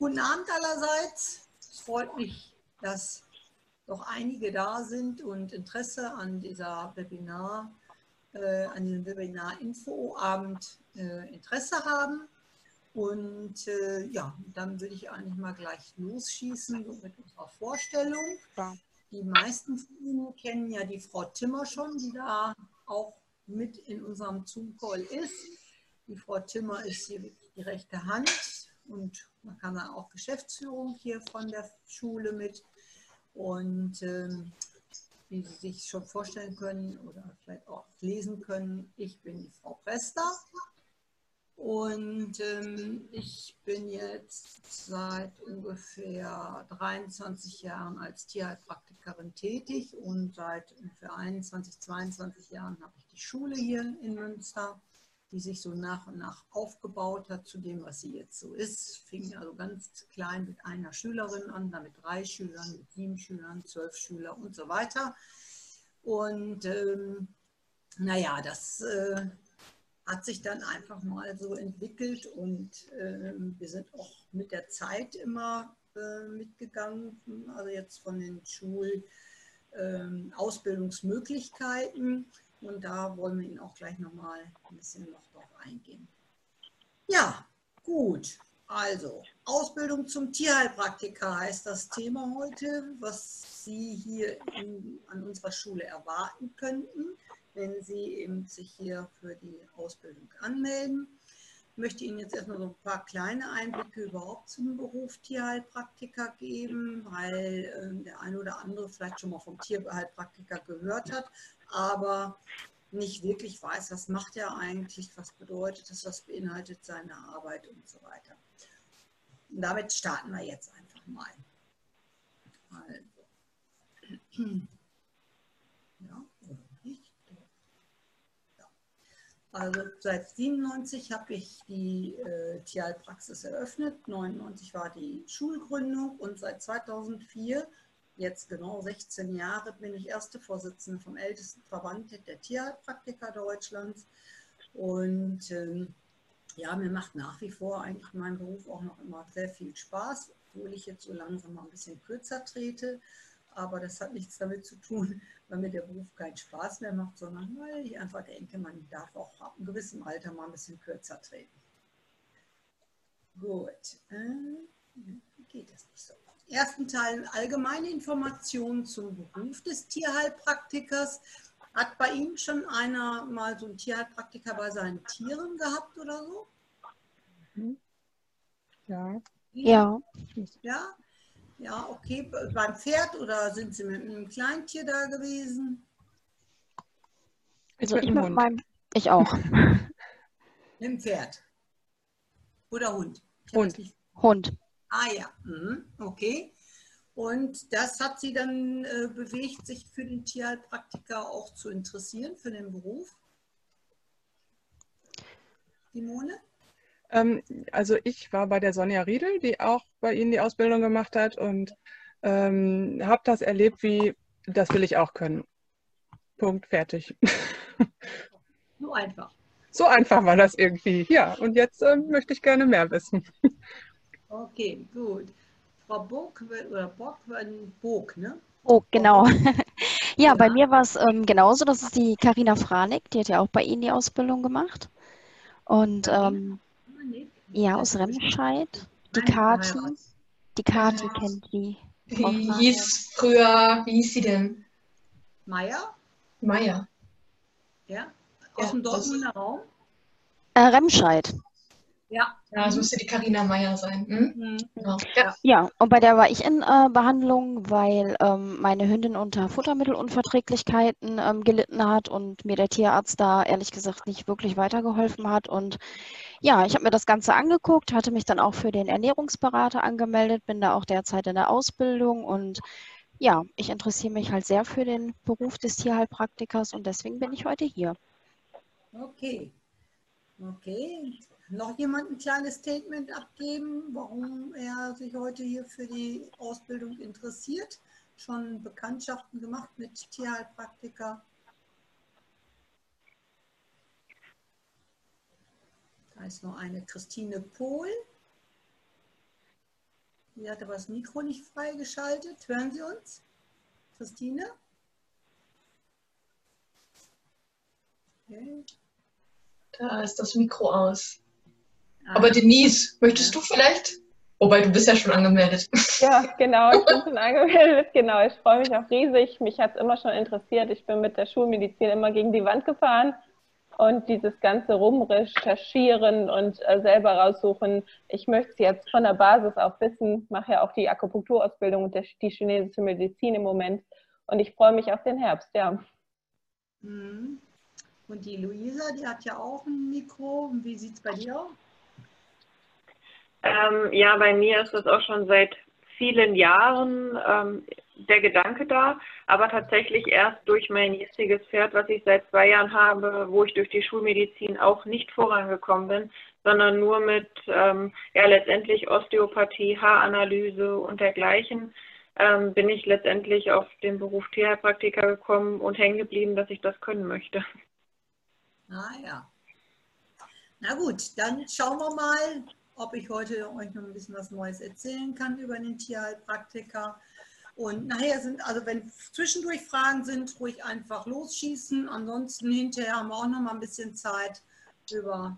Guten Abend allerseits. Es freut mich, dass doch einige da sind und Interesse an dieser Webinar, äh, an diesem Webinar-Info-Abend äh, Interesse haben. Und äh, ja, dann würde ich eigentlich mal gleich losschießen mit unserer Vorstellung. Die meisten von Ihnen kennen ja die Frau Timmer schon, die da auch mit in unserem Zoom-Call ist. Die Frau Timmer ist hier die rechte Hand und man kann dann auch Geschäftsführung hier von der Schule mit. Und ähm, wie Sie sich schon vorstellen können oder vielleicht auch lesen können, ich bin die Frau Prester und ähm, ich bin jetzt seit ungefähr 23 Jahren als Tierheilpraktikerin tätig und seit ungefähr 21, 22 Jahren habe ich die Schule hier in Münster die sich so nach und nach aufgebaut hat zu dem, was sie jetzt so ist. Fing also ganz klein mit einer Schülerin an, dann mit drei Schülern, mit sieben Schülern, zwölf Schüler und so weiter. Und ähm, naja, das äh, hat sich dann einfach mal so entwickelt und äh, wir sind auch mit der Zeit immer äh, mitgegangen, also jetzt von den Schulausbildungsmöglichkeiten. Ähm, und da wollen wir Ihnen auch gleich nochmal ein bisschen noch drauf eingehen. Ja, gut. Also, Ausbildung zum Tierheilpraktiker heißt das Thema heute, was Sie hier in, an unserer Schule erwarten könnten, wenn Sie eben sich hier für die Ausbildung anmelden. Möchte Ihnen jetzt erstmal so ein paar kleine Einblicke überhaupt zum Beruf Tierheilpraktiker geben, weil äh, der eine oder andere vielleicht schon mal vom Tierheilpraktiker gehört hat aber nicht wirklich weiß, was macht er eigentlich, was bedeutet es, was beinhaltet seine Arbeit und so weiter. Und damit starten wir jetzt einfach mal. Also. Ja, oder nicht? Ja. Also seit 97 habe ich die äh, Tierheilpraxis eröffnet, 99 war die Schulgründung und seit 2004 jetzt genau 16 Jahre bin ich erste Vorsitzende vom ältesten Verband der Tierheilpraktiker Deutschlands. Und ähm, ja, mir macht nach wie vor eigentlich mein Beruf auch noch immer sehr viel Spaß, obwohl ich jetzt so langsam mal ein bisschen kürzer trete. Aber das hat nichts damit zu tun, weil mir der Beruf keinen Spaß mehr macht, sondern weil ich einfach denke, man darf auch ab einem gewissen Alter mal ein bisschen kürzer treten. Gut. Äh, geht das nicht so? ersten Teil allgemeine Informationen zum Beruf des Tierheilpraktikers. Hat bei Ihnen schon einer mal so einen Tierheilpraktiker bei seinen Tieren gehabt oder so? Mhm. Ja. Ja. Ja? Ja, okay. Beim Pferd oder sind Sie mit einem Kleintier da gewesen? Also ich mit meinem, ich auch. Mit dem Pferd. Oder Hund? Hund. Hund. Ah ja, mhm. okay. Und das hat Sie dann äh, bewegt, sich für den Tierheilpraktiker auch zu interessieren, für den Beruf? Simone? Ähm, also ich war bei der Sonja Riedel, die auch bei Ihnen die Ausbildung gemacht hat und ähm, habe das erlebt, wie das will ich auch können. Punkt, fertig. So einfach. So einfach war das irgendwie. Ja, und jetzt ähm, möchte ich gerne mehr wissen. Okay, gut. Frau Burg oder Bock, Burg, ne? Oh, genau. ja, ja, bei mir war es ähm, genauso. Das ist die Karina Franik, die hat ja auch bei Ihnen die Ausbildung gemacht. Und ähm, ja, aus Remscheid. Die Kati. Die Kati ja. kennt die. Wie hieß früher, wie hieß sie denn? Meier? Meier. Ja, aus ja, dem Dortmunder Raum? Äh, Remscheid. Ja. Ja, es müsste die Karina Meyer sein. Hm? Mhm. Genau. Ja. ja, und bei der war ich in äh, Behandlung, weil ähm, meine Hündin unter Futtermittelunverträglichkeiten ähm, gelitten hat und mir der Tierarzt da ehrlich gesagt nicht wirklich weitergeholfen hat. Und ja, ich habe mir das Ganze angeguckt, hatte mich dann auch für den Ernährungsberater angemeldet, bin da auch derzeit in der Ausbildung und ja, ich interessiere mich halt sehr für den Beruf des Tierheilpraktikers und deswegen bin ich heute hier. Okay. Okay noch jemand ein kleines Statement abgeben, warum er sich heute hier für die Ausbildung interessiert? Schon Bekanntschaften gemacht mit Tierheilpraktiker? Da ist noch eine Christine Pohl. Sie hat aber das Mikro nicht freigeschaltet. Hören Sie uns? Christine? Okay. Da ist das Mikro aus. Ah. Aber Denise, möchtest ja. du vielleicht? Wobei, du bist ja schon angemeldet. Ja, genau, ich bin schon angemeldet. Genau, ich freue mich auch riesig. Mich hat es immer schon interessiert. Ich bin mit der Schulmedizin immer gegen die Wand gefahren. Und dieses ganze Rumrecherchieren und äh, selber raussuchen, ich möchte es jetzt von der Basis auch wissen, mache ja auch die Akupunkturausbildung und der, die chinesische Medizin im Moment. Und ich freue mich auf den Herbst, ja. Mhm. Und die Luisa, die hat ja auch ein Mikro. Wie sieht es bei dir aus? Ähm, ja, bei mir ist das auch schon seit vielen Jahren ähm, der Gedanke da, aber tatsächlich erst durch mein jetziges Pferd, was ich seit zwei Jahren habe, wo ich durch die Schulmedizin auch nicht vorangekommen bin, sondern nur mit ähm, ja letztendlich Osteopathie, Haaranalyse und dergleichen ähm, bin ich letztendlich auf den Beruf Tierheilpraktiker gekommen und hängen geblieben, dass ich das können möchte. Ah ja. Na gut, dann schauen wir mal, ob ich heute euch noch ein bisschen was Neues erzählen kann über den Tierheilpraktiker. Und nachher sind, also wenn zwischendurch Fragen sind, ruhig einfach losschießen. Ansonsten hinterher haben wir auch noch mal ein bisschen Zeit, über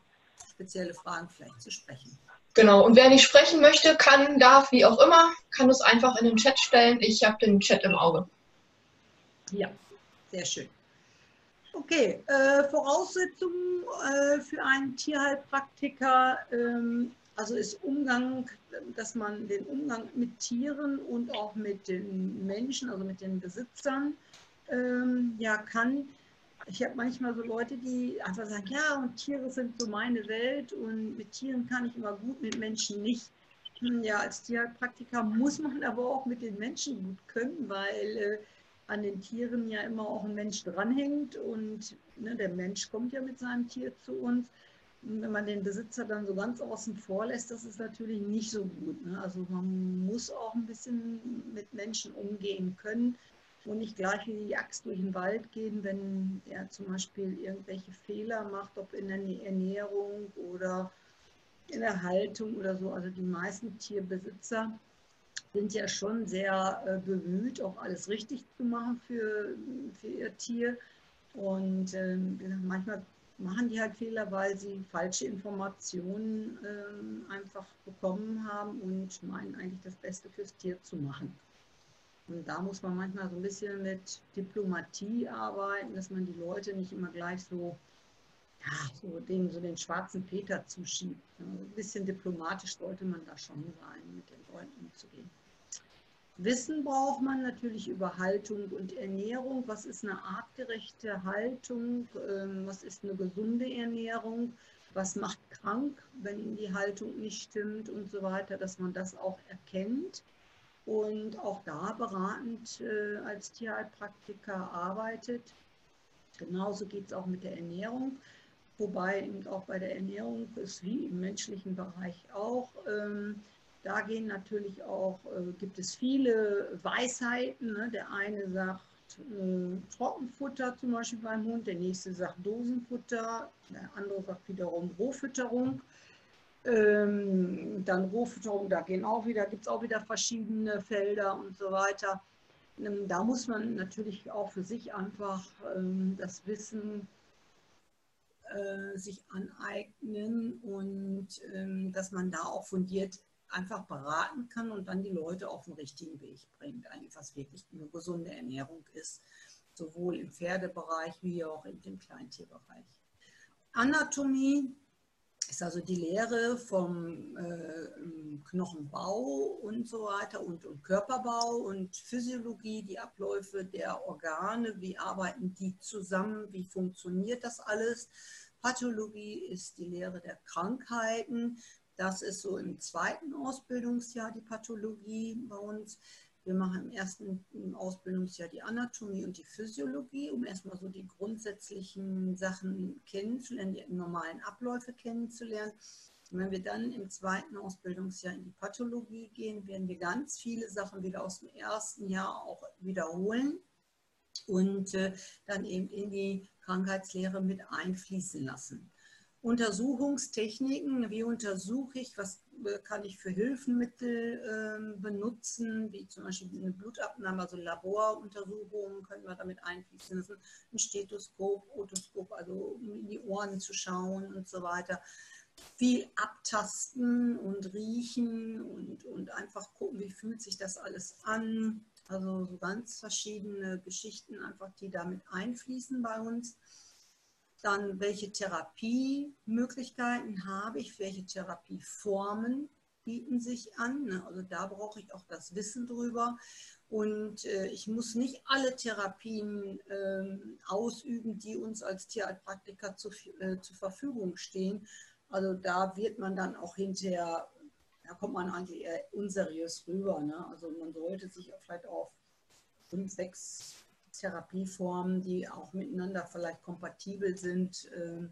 spezielle Fragen vielleicht zu sprechen. Genau, und wer nicht sprechen möchte, kann, darf, wie auch immer, kann es einfach in den Chat stellen. Ich habe den Chat im Auge. Ja, sehr schön. Okay, äh, Voraussetzungen äh, für einen Tierheilpraktiker, ähm, also ist Umgang, dass man den Umgang mit Tieren und auch mit den Menschen, also mit den Besitzern, ähm, ja kann. Ich habe manchmal so Leute, die einfach sagen, ja, und Tiere sind so meine Welt und mit Tieren kann ich immer gut, mit Menschen nicht. Hm, ja, als Tierheilpraktiker muss man aber auch mit den Menschen gut können, weil äh, an den Tieren ja immer auch ein Mensch dranhängt und ne, der Mensch kommt ja mit seinem Tier zu uns. Wenn man den Besitzer dann so ganz außen vor lässt, das ist natürlich nicht so gut. Ne? Also man muss auch ein bisschen mit Menschen umgehen können und nicht gleich wie die Axt durch den Wald gehen, wenn er zum Beispiel irgendwelche Fehler macht, ob in der Ernährung oder in der Haltung oder so. Also die meisten Tierbesitzer sind ja schon sehr äh, bemüht, auch alles richtig zu machen für, für ihr Tier. Und äh, manchmal machen die halt Fehler, weil sie falsche Informationen äh, einfach bekommen haben und meinen eigentlich das Beste fürs Tier zu machen. Und da muss man manchmal so ein bisschen mit Diplomatie arbeiten, dass man die Leute nicht immer gleich so, ja, so den, so den schwarzen Peter zuschiebt. ein bisschen diplomatisch sollte man da schon sein, mit den Leuten umzugehen. Wissen braucht man natürlich über Haltung und Ernährung. Was ist eine artgerechte Haltung? Ähm, was ist eine gesunde Ernährung? Was macht krank, wenn die Haltung nicht stimmt und so weiter, dass man das auch erkennt und auch da beratend äh, als Tierheilpraktiker arbeitet. Genauso geht es auch mit der Ernährung, wobei eben auch bei der Ernährung ist wie im menschlichen Bereich auch. Da gehen natürlich auch, äh, gibt es viele Weisheiten. Ne? Der eine sagt äh, Trockenfutter zum Beispiel beim Hund, der nächste sagt Dosenfutter, der andere sagt wiederum Rohfütterung. Ähm, dann Rohfütterung, da gehen auch wieder, gibt es auch wieder verschiedene Felder und so weiter. Ähm, da muss man natürlich auch für sich einfach ähm, das Wissen äh, sich aneignen und ähm, dass man da auch fundiert einfach beraten kann und dann die Leute auf den richtigen Weg bringt, eigentlich was wirklich eine gesunde Ernährung ist, sowohl im Pferdebereich wie auch dem Kleintierbereich. Anatomie ist also die Lehre vom äh, Knochenbau und so weiter und, und, Körperbau und Physiologie, die Abläufe der Organe, wie arbeiten die zusammen, wie funktioniert das alles. Pathologie ist die Lehre der Krankheiten, das ist so im zweiten Ausbildungsjahr die Pathologie bei uns. Wir machen im ersten Ausbildungsjahr die Anatomie und die Physiologie, um erstmal so die grundsätzlichen Sachen kennenzulernen, die normalen Abläufe kennenzulernen. Und wenn wir dann im zweiten Ausbildungsjahr in die Pathologie gehen, werden wir ganz viele Sachen wieder aus dem ersten Jahr auch wiederholen und äh, dann eben in die Krankheitslehre mit einfließen lassen. Untersuchungstechniken, wie untersuche ich, was äh, kann ich für Hilfsmittel äh, benutzen, wie zum Beispiel eine Blutabnahme, also Laboruntersuchungen können wir damit einfließen lassen, ein Stethoskop, Otoskop, also um in die Ohren zu schauen und so weiter. Viel abtasten und riechen und, und einfach gucken, wie fühlt sich das alles an. Also so ganz verschiedene Geschichten einfach, die damit einfließen bei uns. Dann, welche Therapiemöglichkeiten habe ich, welche Therapieformen bieten sich an. Ne? Also da brauche ich auch das Wissen drüber. Und äh, ich muss nicht alle Therapien äh, ausüben, die uns als Tierheilpraktiker zu, äh, zur Verfügung stehen. Also da wird man dann auch hinterher, da kommt man eigentlich eher unseriös rüber. Ne? Also man sollte sich vielleicht auf fünf, sechs Therapieformen, die auch miteinander vielleicht kompatibel sind, äh,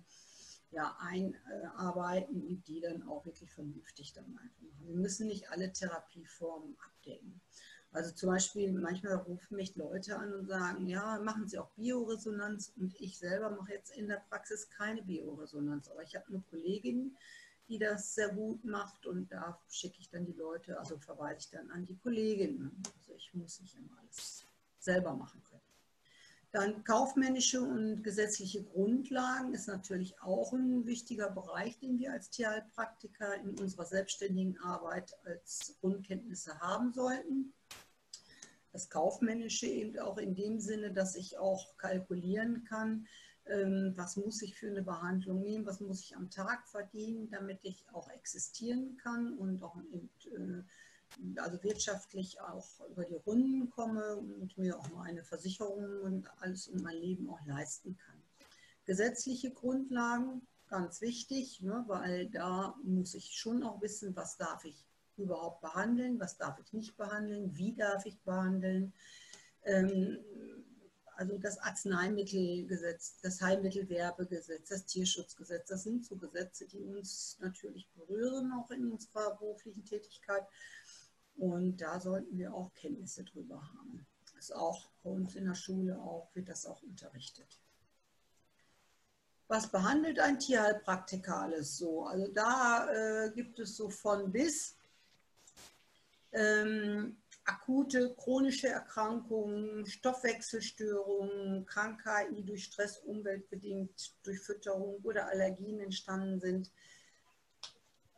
ja, einarbeiten und die dann auch wirklich vernünftig dann einfach machen. Wir müssen nicht alle Therapieformen abdecken. Also zum Beispiel, manchmal rufen mich Leute an und sagen, ja, machen Sie auch Bioresonanz und ich selber mache jetzt in der Praxis keine Bioresonanz, aber ich habe eine Kollegin, die das sehr gut macht und da schicke ich dann die Leute, also verweise ich dann an die Kollegin. Also ich muss nicht immer alles selber machen. Dann kaufmännische und gesetzliche Grundlagen ist natürlich auch ein wichtiger Bereich, den wir als Tierheilpraktiker in unserer selbstständigen Arbeit als Grundkenntnisse haben sollten. Das Kaufmännische eben auch in dem Sinne, dass ich auch kalkulieren kann, ähm, was muss ich für eine Behandlung nehmen, was muss ich am Tag verdienen, damit ich auch existieren kann und auch eben, also wirtschaftlich auch über die Runden komme und mir auch meine Versicherungen und alles um mein Leben auch leisten kann. Gesetzliche Grundlagen, ganz wichtig, ne, weil da muss ich schon auch wissen, was darf ich überhaupt behandeln, was darf ich nicht behandeln, wie darf ich behandeln. Ähm, also das Arzneimittelgesetz, das Heilmittelwerbegesetz, das Tierschutzgesetz, das sind so Gesetze, die uns natürlich berühren, auch in unserer beruflichen Tätigkeit. Und da sollten wir auch Kenntnisse drüber haben. Das ist auch bei uns in der Schule auch, wird das auch unterrichtet. Was behandelt ein Tierheilpraktiker alles so? Also da äh, gibt es so von bis ähm, akute chronische Erkrankungen, Stoffwechselstörungen, Krankheiten, die durch Stress umweltbedingt, durch Fütterung oder Allergien entstanden sind,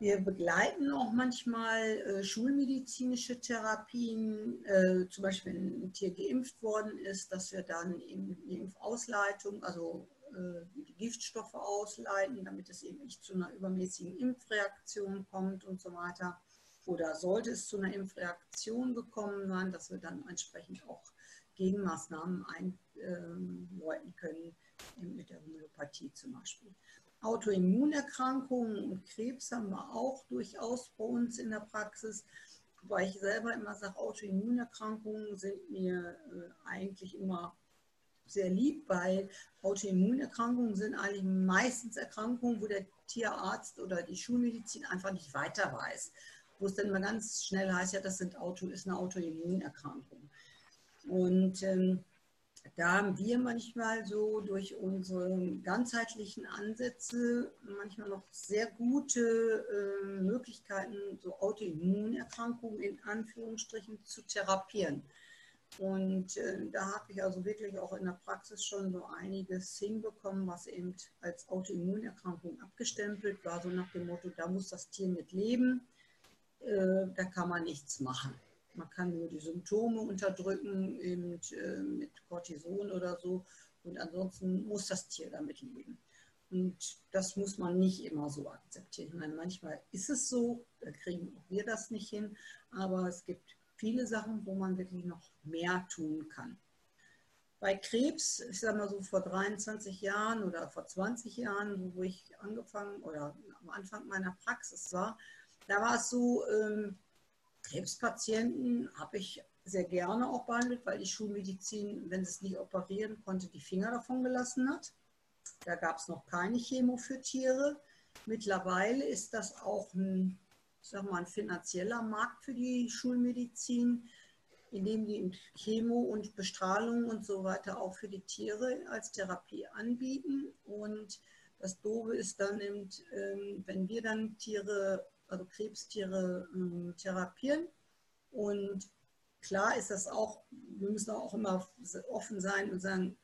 wir begleiten auch manchmal äh, schulmedizinische Therapien, äh, zum Beispiel wenn ein Tier geimpft worden ist, dass wir dann eben die Impfausleitung, also äh, die Giftstoffe ausleiten, damit es eben nicht zu einer übermäßigen Impfreaktion kommt und so weiter. Oder sollte es zu einer Impfreaktion gekommen sein, dass wir dann entsprechend auch Gegenmaßnahmen einläuten können, mit der Homöopathie zum Beispiel. Autoimmunerkrankungen und Krebs haben wir auch durchaus bei uns in der Praxis. Wobei ich selber immer sage, Autoimmunerkrankungen sind mir äh, eigentlich immer sehr lieb, weil Autoimmunerkrankungen sind eigentlich meistens Erkrankungen, wo der Tierarzt oder die Schulmedizin einfach nicht weiter weiß. Wo es dann immer ganz schnell heißt, ja, das sind Auto, ist eine Autoimmunerkrankung. Und ähm, da haben wir manchmal so durch unsere ganzheitlichen Ansätze manchmal noch sehr gute äh, Möglichkeiten, so Autoimmunerkrankungen in Anführungsstrichen zu therapieren. Und äh, da habe ich also wirklich auch in der Praxis schon so einiges hinbekommen, was eben als Autoimmunerkrankung abgestempelt war, so nach dem Motto, da muss das Tier mit leben, äh, da kann man nichts machen. Man kann nur die Symptome unterdrücken, eben äh, mit Cortison oder so. Und ansonsten muss das Tier damit leben. Und das muss man nicht immer so akzeptieren. Ich meine, manchmal ist es so, da kriegen auch wir das nicht hin, aber es gibt viele Sachen, wo man wirklich noch mehr tun kann. Bei Krebs, ich sage mal so vor 23 Jahren oder vor 20 Jahren, wo ich angefangen oder am Anfang meiner Praxis war, da war es so, ähm, Krebspatienten habe ich sehr gerne auch behandelt, weil die Schulmedizin, wenn sie es nicht operieren konnte, die Finger davon gelassen hat. Da gab es noch keine Chemo für Tiere. Mittlerweile ist das auch ein, sag mal, ein finanzieller Markt für die Schulmedizin, indem die Chemo und Bestrahlung und so weiter auch für die Tiere als Therapie anbieten. Und Das Doofe ist dann ähm, wenn wir dann Tiere, also Krebstiere ähm, therapieren und klar ist das auch, wir müssen auch immer offen sein und sagen,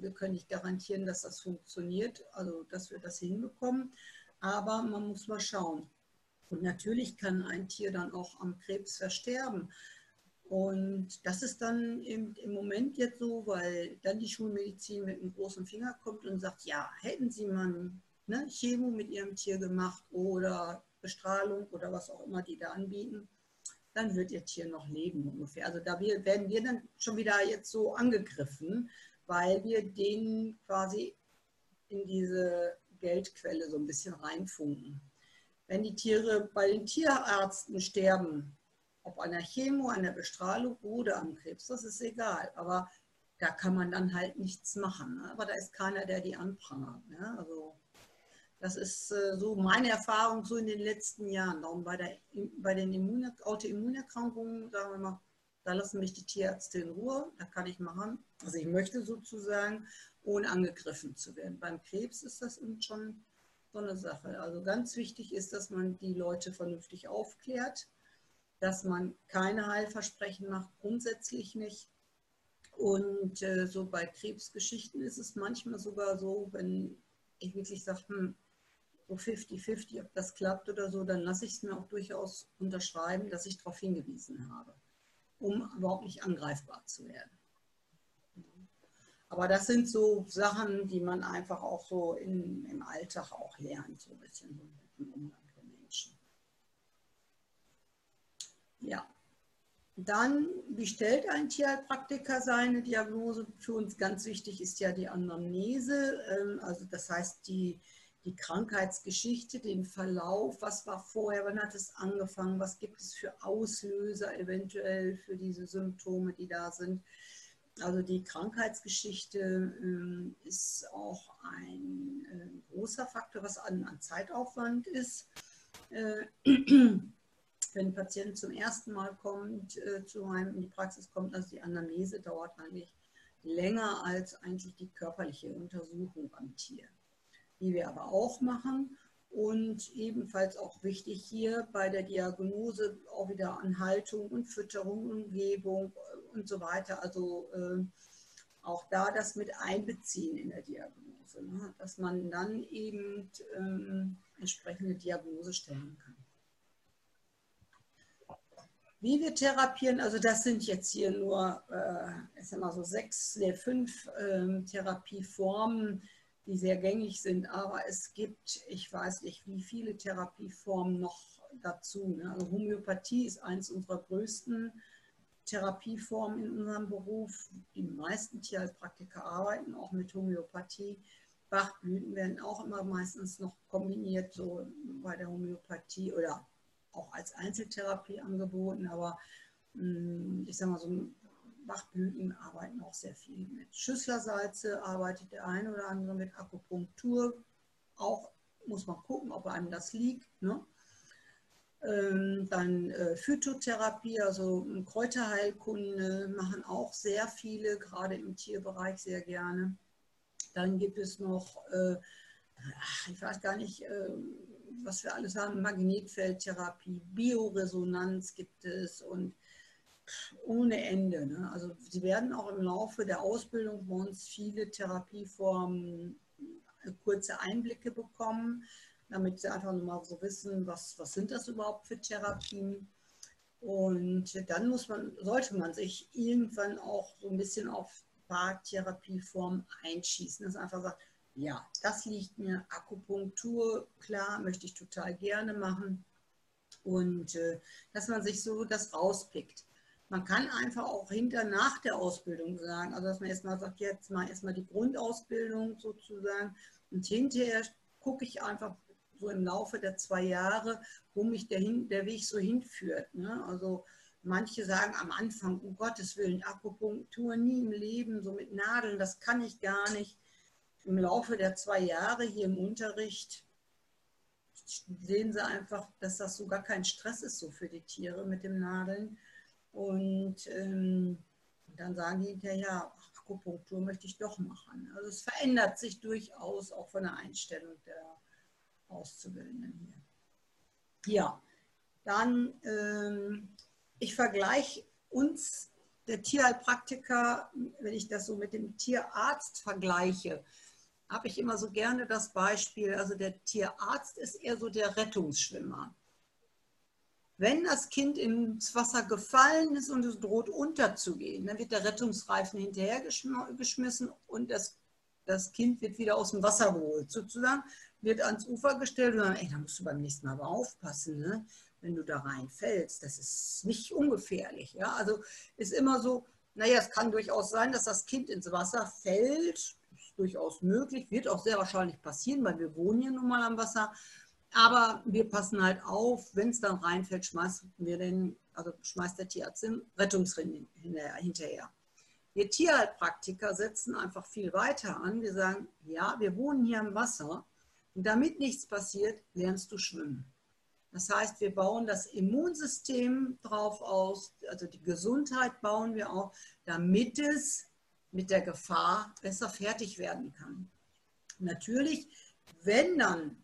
wir können nicht garantieren, dass das funktioniert, also dass wir das hinbekommen, aber man muss mal schauen. Und natürlich kann ein Tier dann auch am Krebs versterben. Und das ist dann im, im Moment jetzt so, weil dann die Schulmedizin mit einem großen Finger kommt und sagt, ja, hätten Sie mal ne, Chemo mit Ihrem Tier gemacht oder Bestrahlung oder was auch immer die da anbieten, dann wird Ihr Tier noch leben ungefähr. Also da werden wir dann schon wieder jetzt so angegriffen, weil wir denen quasi in diese Geldquelle so ein bisschen reinfunken. Wenn die Tiere bei den Tierärzten sterben, ob an der Chemo, an der Bestrahlung oder am Krebs, das ist egal. Aber da kann man dann halt nichts machen. Ne? Aber da ist keiner, der die anprangert. Ne? Also das ist äh, so meine Erfahrung so in den letzten Jahren. Darum bei, der, bei den Immun Autoimmunerkrankungen, sagen wir mal, da lassen mich die Tierärzte in Ruhe, da kann ich machen, was ich möchte sozusagen, ohne angegriffen zu werden. Beim Krebs ist das schon so eine Sache. Also ganz wichtig ist, dass man die Leute vernünftig aufklärt dass man keine Heilversprechen macht, grundsätzlich nicht. Und äh, so bei Krebsgeschichten ist es manchmal sogar so, wenn ich wirklich sage, hm, so 50-50, ob das klappt oder so, dann lasse ich es mir auch durchaus unterschreiben, dass ich darauf hingewiesen habe, um überhaupt nicht angreifbar zu werden. Aber das sind so Sachen, die man einfach auch so in, im Alltag auch lernt, so ein bisschen im Umgang. Ja. Dann, wie stellt ein Tierheilpraktiker seine Diagnose? Für uns ganz wichtig ist ja die Anamnese, ähm, also das heißt die, die Krankheitsgeschichte, den Verlauf, was war vorher, wann hat es angefangen, was gibt es für Auslöser eventuell für diese Symptome, die da sind. Also die Krankheitsgeschichte ähm, ist auch ein äh, großer Faktor, was an, an Zeitaufwand ist. Äh, wenn ein Patient zum ersten Mal kommt, äh, zu einem in die Praxis kommt, also die Anamnese dauert eigentlich länger als eigentlich die körperliche Untersuchung am Tier, die wir aber auch machen. Und ebenfalls auch wichtig hier bei der Diagnose auch wieder an Haltung und Fütterung, Umgebung und so weiter. Also äh, auch da das mit einbeziehen in der Diagnose, ne? dass man dann eben ähm, entsprechende Diagnose stellen kann. Wie wir therapieren, also das sind jetzt hier nur, äh, ich sag mal so sechs, nee, fünf äh, Therapieformen, die sehr gängig sind, aber es gibt, ich weiß nicht, wie viele Therapieformen noch dazu. Ne? Also Homöopathie ist eines unserer größten Therapieformen in unserem Beruf. Die meisten Tierheilpraktiker arbeiten auch mit Homöopathie. Bachblüten werden auch immer meistens noch kombiniert, so bei der Homöopathie oder auch als Einzeltherapie angeboten, aber mm, ich sage mal so, Bachblüten arbeiten auch sehr viel mit. Schüsslersalze arbeitet der eine oder andere mit Akupunktur. Auch muss man gucken, ob einem das liegt. Ne? Ähm, dann äh, Phytotherapie, also Kräuterheilkunde machen auch sehr viele, gerade im Tierbereich sehr gerne. Dann gibt es noch, äh, ich weiß gar nicht, äh, was wir alles haben, Magnetfeldtherapie, Bioresonanz gibt es und ohne Ende. Ne? Also Sie werden auch im Laufe der Ausbildung bei uns viele Therapieformen, äh, kurze Einblicke bekommen, damit Sie einfach mal so wissen, was, was sind das überhaupt für Therapien. Und dann muss man, sollte man sich irgendwann auch so ein bisschen auf ein paar Therapieformen einschießen, dass man einfach sagt, ja, das liegt mir. Akupunktur, klar, möchte ich total gerne machen. Und äh, dass man sich so das rauspickt. Man kann einfach auch hinter nach der Ausbildung sagen, also dass man erstmal sagt, jetzt mal erstmal die Grundausbildung sozusagen und hinterher gucke ich einfach so im Laufe der zwei Jahre, wo mich der, hin, der Weg so hinführt. Ne? Also manche sagen am Anfang, um Gottes Willen, Akupunktur nie im Leben, so mit Nadeln, das kann ich gar nicht im Laufe der zwei Jahre hier im Unterricht sehen sie einfach, dass das so gar kein Stress ist so für die Tiere mit dem Nadeln. Und ähm, dann sagen die hinterher, Akupunktur möchte ich doch machen. Also es verändert sich durchaus auch von der Einstellung der Auszubildenden hier. Ja, dann, ähm, ich vergleiche uns, der Tierheilpraktiker, wenn ich das so mit dem Tierarzt vergleiche, habe ich immer so gerne das Beispiel, also der Tierarzt ist eher so der Rettungsschwimmer. Wenn das Kind ins Wasser gefallen ist und es droht unterzugehen, dann wird der Rettungsreifen hinterhergeschmissen und das, das Kind wird wieder aus dem Wasser geholt, sozusagen, wird ans Ufer gestellt und dann, ey, da musst du beim nächsten Mal aber aufpassen, ne? wenn du da reinfällst. Das ist nicht ungefährlich. Ja? Also ist immer so, naja, es kann durchaus sein, dass das Kind ins Wasser fällt, durchaus möglich, wird auch sehr wahrscheinlich passieren, weil wir wohnen hier nun mal am Wasser. Aber wir passen halt auf, wenn es dann reinfällt, schmeißen wir den, also schmeißt der Tierarzt den Rettungsring hinterher. Wir Tierheilpraktiker setzen einfach viel weiter an. Wir sagen, ja, wir wohnen hier am Wasser und damit nichts passiert, lernst du schwimmen. Das heißt, wir bauen das Immunsystem drauf aus, also die Gesundheit bauen wir auf, damit es mit der Gefahr besser fertig werden kann. Natürlich, wenn dann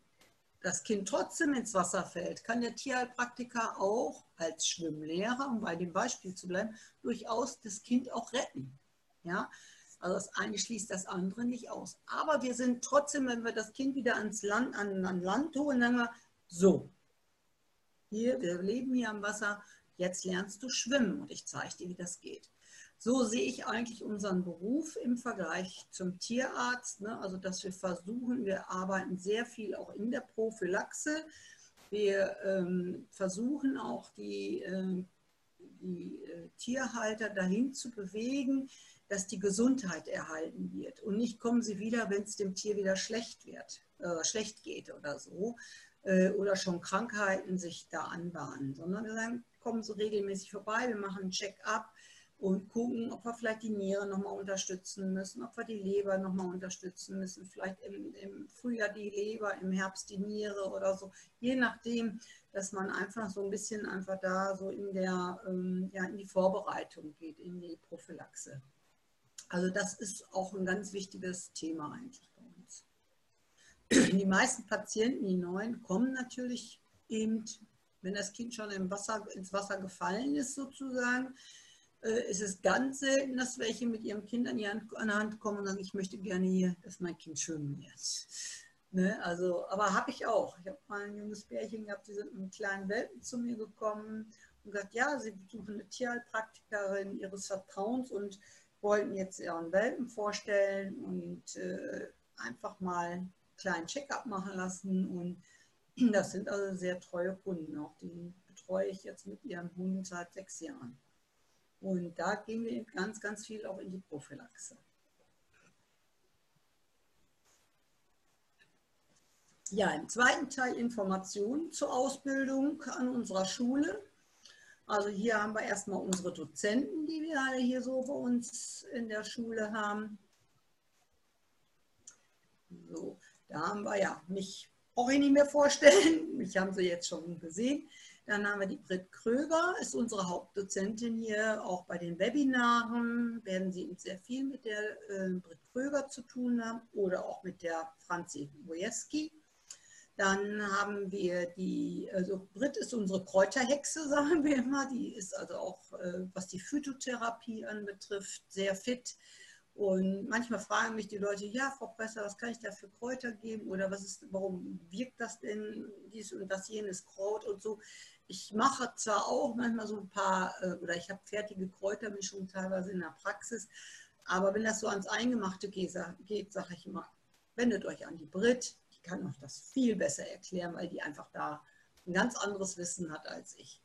das Kind trotzdem ins Wasser fällt, kann der Tierheilpraktiker auch als Schwimmlehrer, um bei dem Beispiel zu bleiben, durchaus das Kind auch retten. Ja? Also das eine schließt das andere nicht aus. Aber wir sind trotzdem, wenn wir das Kind wieder ans Land, an, an Land holen, sagen wir, so, hier, wir leben hier am Wasser, jetzt lernst du schwimmen und ich zeige dir, wie das geht. So sehe ich eigentlich unseren Beruf im Vergleich zum Tierarzt. Ne? Also, dass wir versuchen, wir arbeiten sehr viel auch in der Prophylaxe. Wir ähm, versuchen auch die, äh, die äh, Tierhalter dahin zu bewegen, dass die Gesundheit erhalten wird. Und nicht kommen sie wieder, wenn es dem Tier wieder schlecht wird, äh, schlecht geht oder so, äh, oder schon Krankheiten sich da anbahnen, sondern wir sagen, kommen so regelmäßig vorbei, wir machen ein Check-up, und gucken, ob wir vielleicht die Niere nochmal unterstützen müssen, ob wir die Leber nochmal unterstützen müssen, vielleicht im, im, Frühjahr die Leber, im Herbst die Niere oder so, je nachdem, dass man einfach so ein bisschen einfach da so in der, ähm, ja, in die Vorbereitung geht, in die Prophylaxe. Also das ist auch ein ganz wichtiges Thema eigentlich bei uns. Die meisten Patienten, die neuen, kommen natürlich eben, wenn das Kind schon im Wasser, ins Wasser gefallen ist sozusagen, ist es ganz selten, dass welche mit ihrem Kind an die, Hand, kommen und sagen, ich möchte gerne hier, dass mein Kind schwimmen lernt. Ne? Also, aber habe ich auch. Ich habe mal ein junges Pärchen gehabt, die sind mit einem kleinen Welpen zu mir gekommen und gesagt, ja, sie besuchen eine Tierheilpraktikerin ihres Vertrauens und wollten jetzt ihren Welpen vorstellen und äh, einfach mal einen kleinen Check-up machen lassen. Und das sind also sehr treue Kunden. Auch die betreue ich jetzt mit ihrem Hund seit sechs Jahren. Und da gehen wir ganz, ganz viel auch in die Prophylaxe. Ja, im zweiten Teil Informationen zur Ausbildung an unserer Schule. Also hier haben wir erstmal unsere Dozenten, die wir alle hier so bei uns in der Schule haben. So, da haben wir ja, mich brauche ich nicht mehr vorstellen, mich haben Sie jetzt schon gesehen. Dann haben wir die Britt Kröger, ist unsere Hauptdozentin hier, auch bei den Webinaren werden Sie sehr viel mit der äh, Britt Kröger zu tun haben oder auch mit der Franzi Wojewski. Dann haben wir die, also Britt ist unsere Kräuterhexe, sagen wir immer. Die ist also auch, äh, was die Phytotherapie anbetrifft, sehr fit. Und manchmal fragen mich die Leute, ja, Frau Presser, was kann ich da für Kräuter geben? Oder was ist, warum wirkt das denn, dies und das, jenes Kraut und so ich mache zwar auch manchmal so ein paar, äh, oder ich habe fertige Kräutermischungen teilweise in der Praxis, aber wenn das so ans Eingemachte geht, sage ich immer, wendet euch an die Brit. Die kann euch das viel besser erklären, weil die einfach da ein ganz anderes Wissen hat als ich.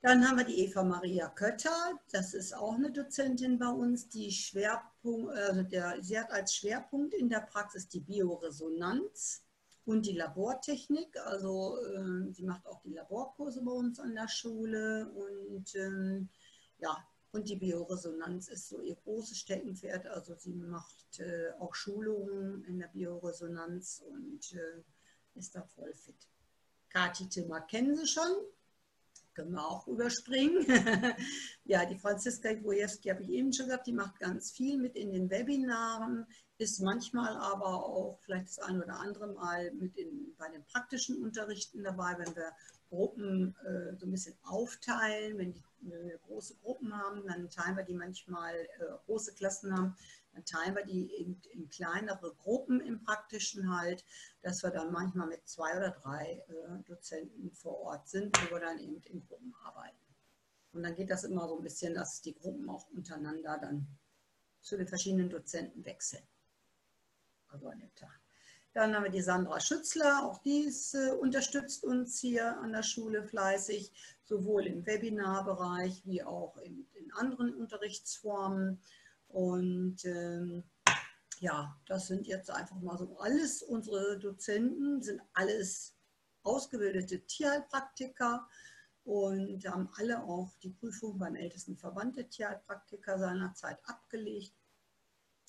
Dann haben wir die Eva Maria Kötter, das ist auch eine Dozentin bei uns, die Schwerpunkt, also der, sie hat als Schwerpunkt in der Praxis die Bioresonanz und die Labortechnik. Also äh, sie macht auch die Laborkurse bei uns an der Schule und ähm, ja, und die Bioresonanz ist so ihr großes Steckenpferd. Also sie macht äh, auch Schulungen in der Bioresonanz und äh, ist da voll fit. Kati Timmer kennen Sie schon. Können wir auch überspringen. ja, die Franziska Wojewski habe ich eben schon gesagt, die macht ganz viel mit in den Webinaren, ist manchmal aber auch vielleicht das ein oder andere Mal mit in, bei den praktischen Unterrichten dabei, wenn wir Gruppen äh, so ein bisschen aufteilen. Wenn, die, wir große Gruppen haben, dann teilen wir die manchmal, äh, große Klassen haben, teilen wir die in, in, kleinere Gruppen im Praktischen halt, dass wir dann manchmal mit zwei oder drei äh, Dozenten vor Ort sind, wo wir dann eben in Gruppen arbeiten. Und dann geht das immer so ein bisschen, dass die Gruppen auch untereinander dann zu den verschiedenen Dozenten wechseln. Also an dem Tag. Dann haben wir die Sandra Schützler, auch die ist, äh, unterstützt uns hier an der Schule fleißig, sowohl im Webinarbereich wie auch in, in anderen Unterrichtsformen. Und ähm, ja, das sind jetzt einfach mal so alles unsere Dozenten, sind alles ausgebildete Tierheilpraktiker und haben alle auch die Prüfung beim ältesten Verband der Tierheilpraktiker seinerzeit abgelegt.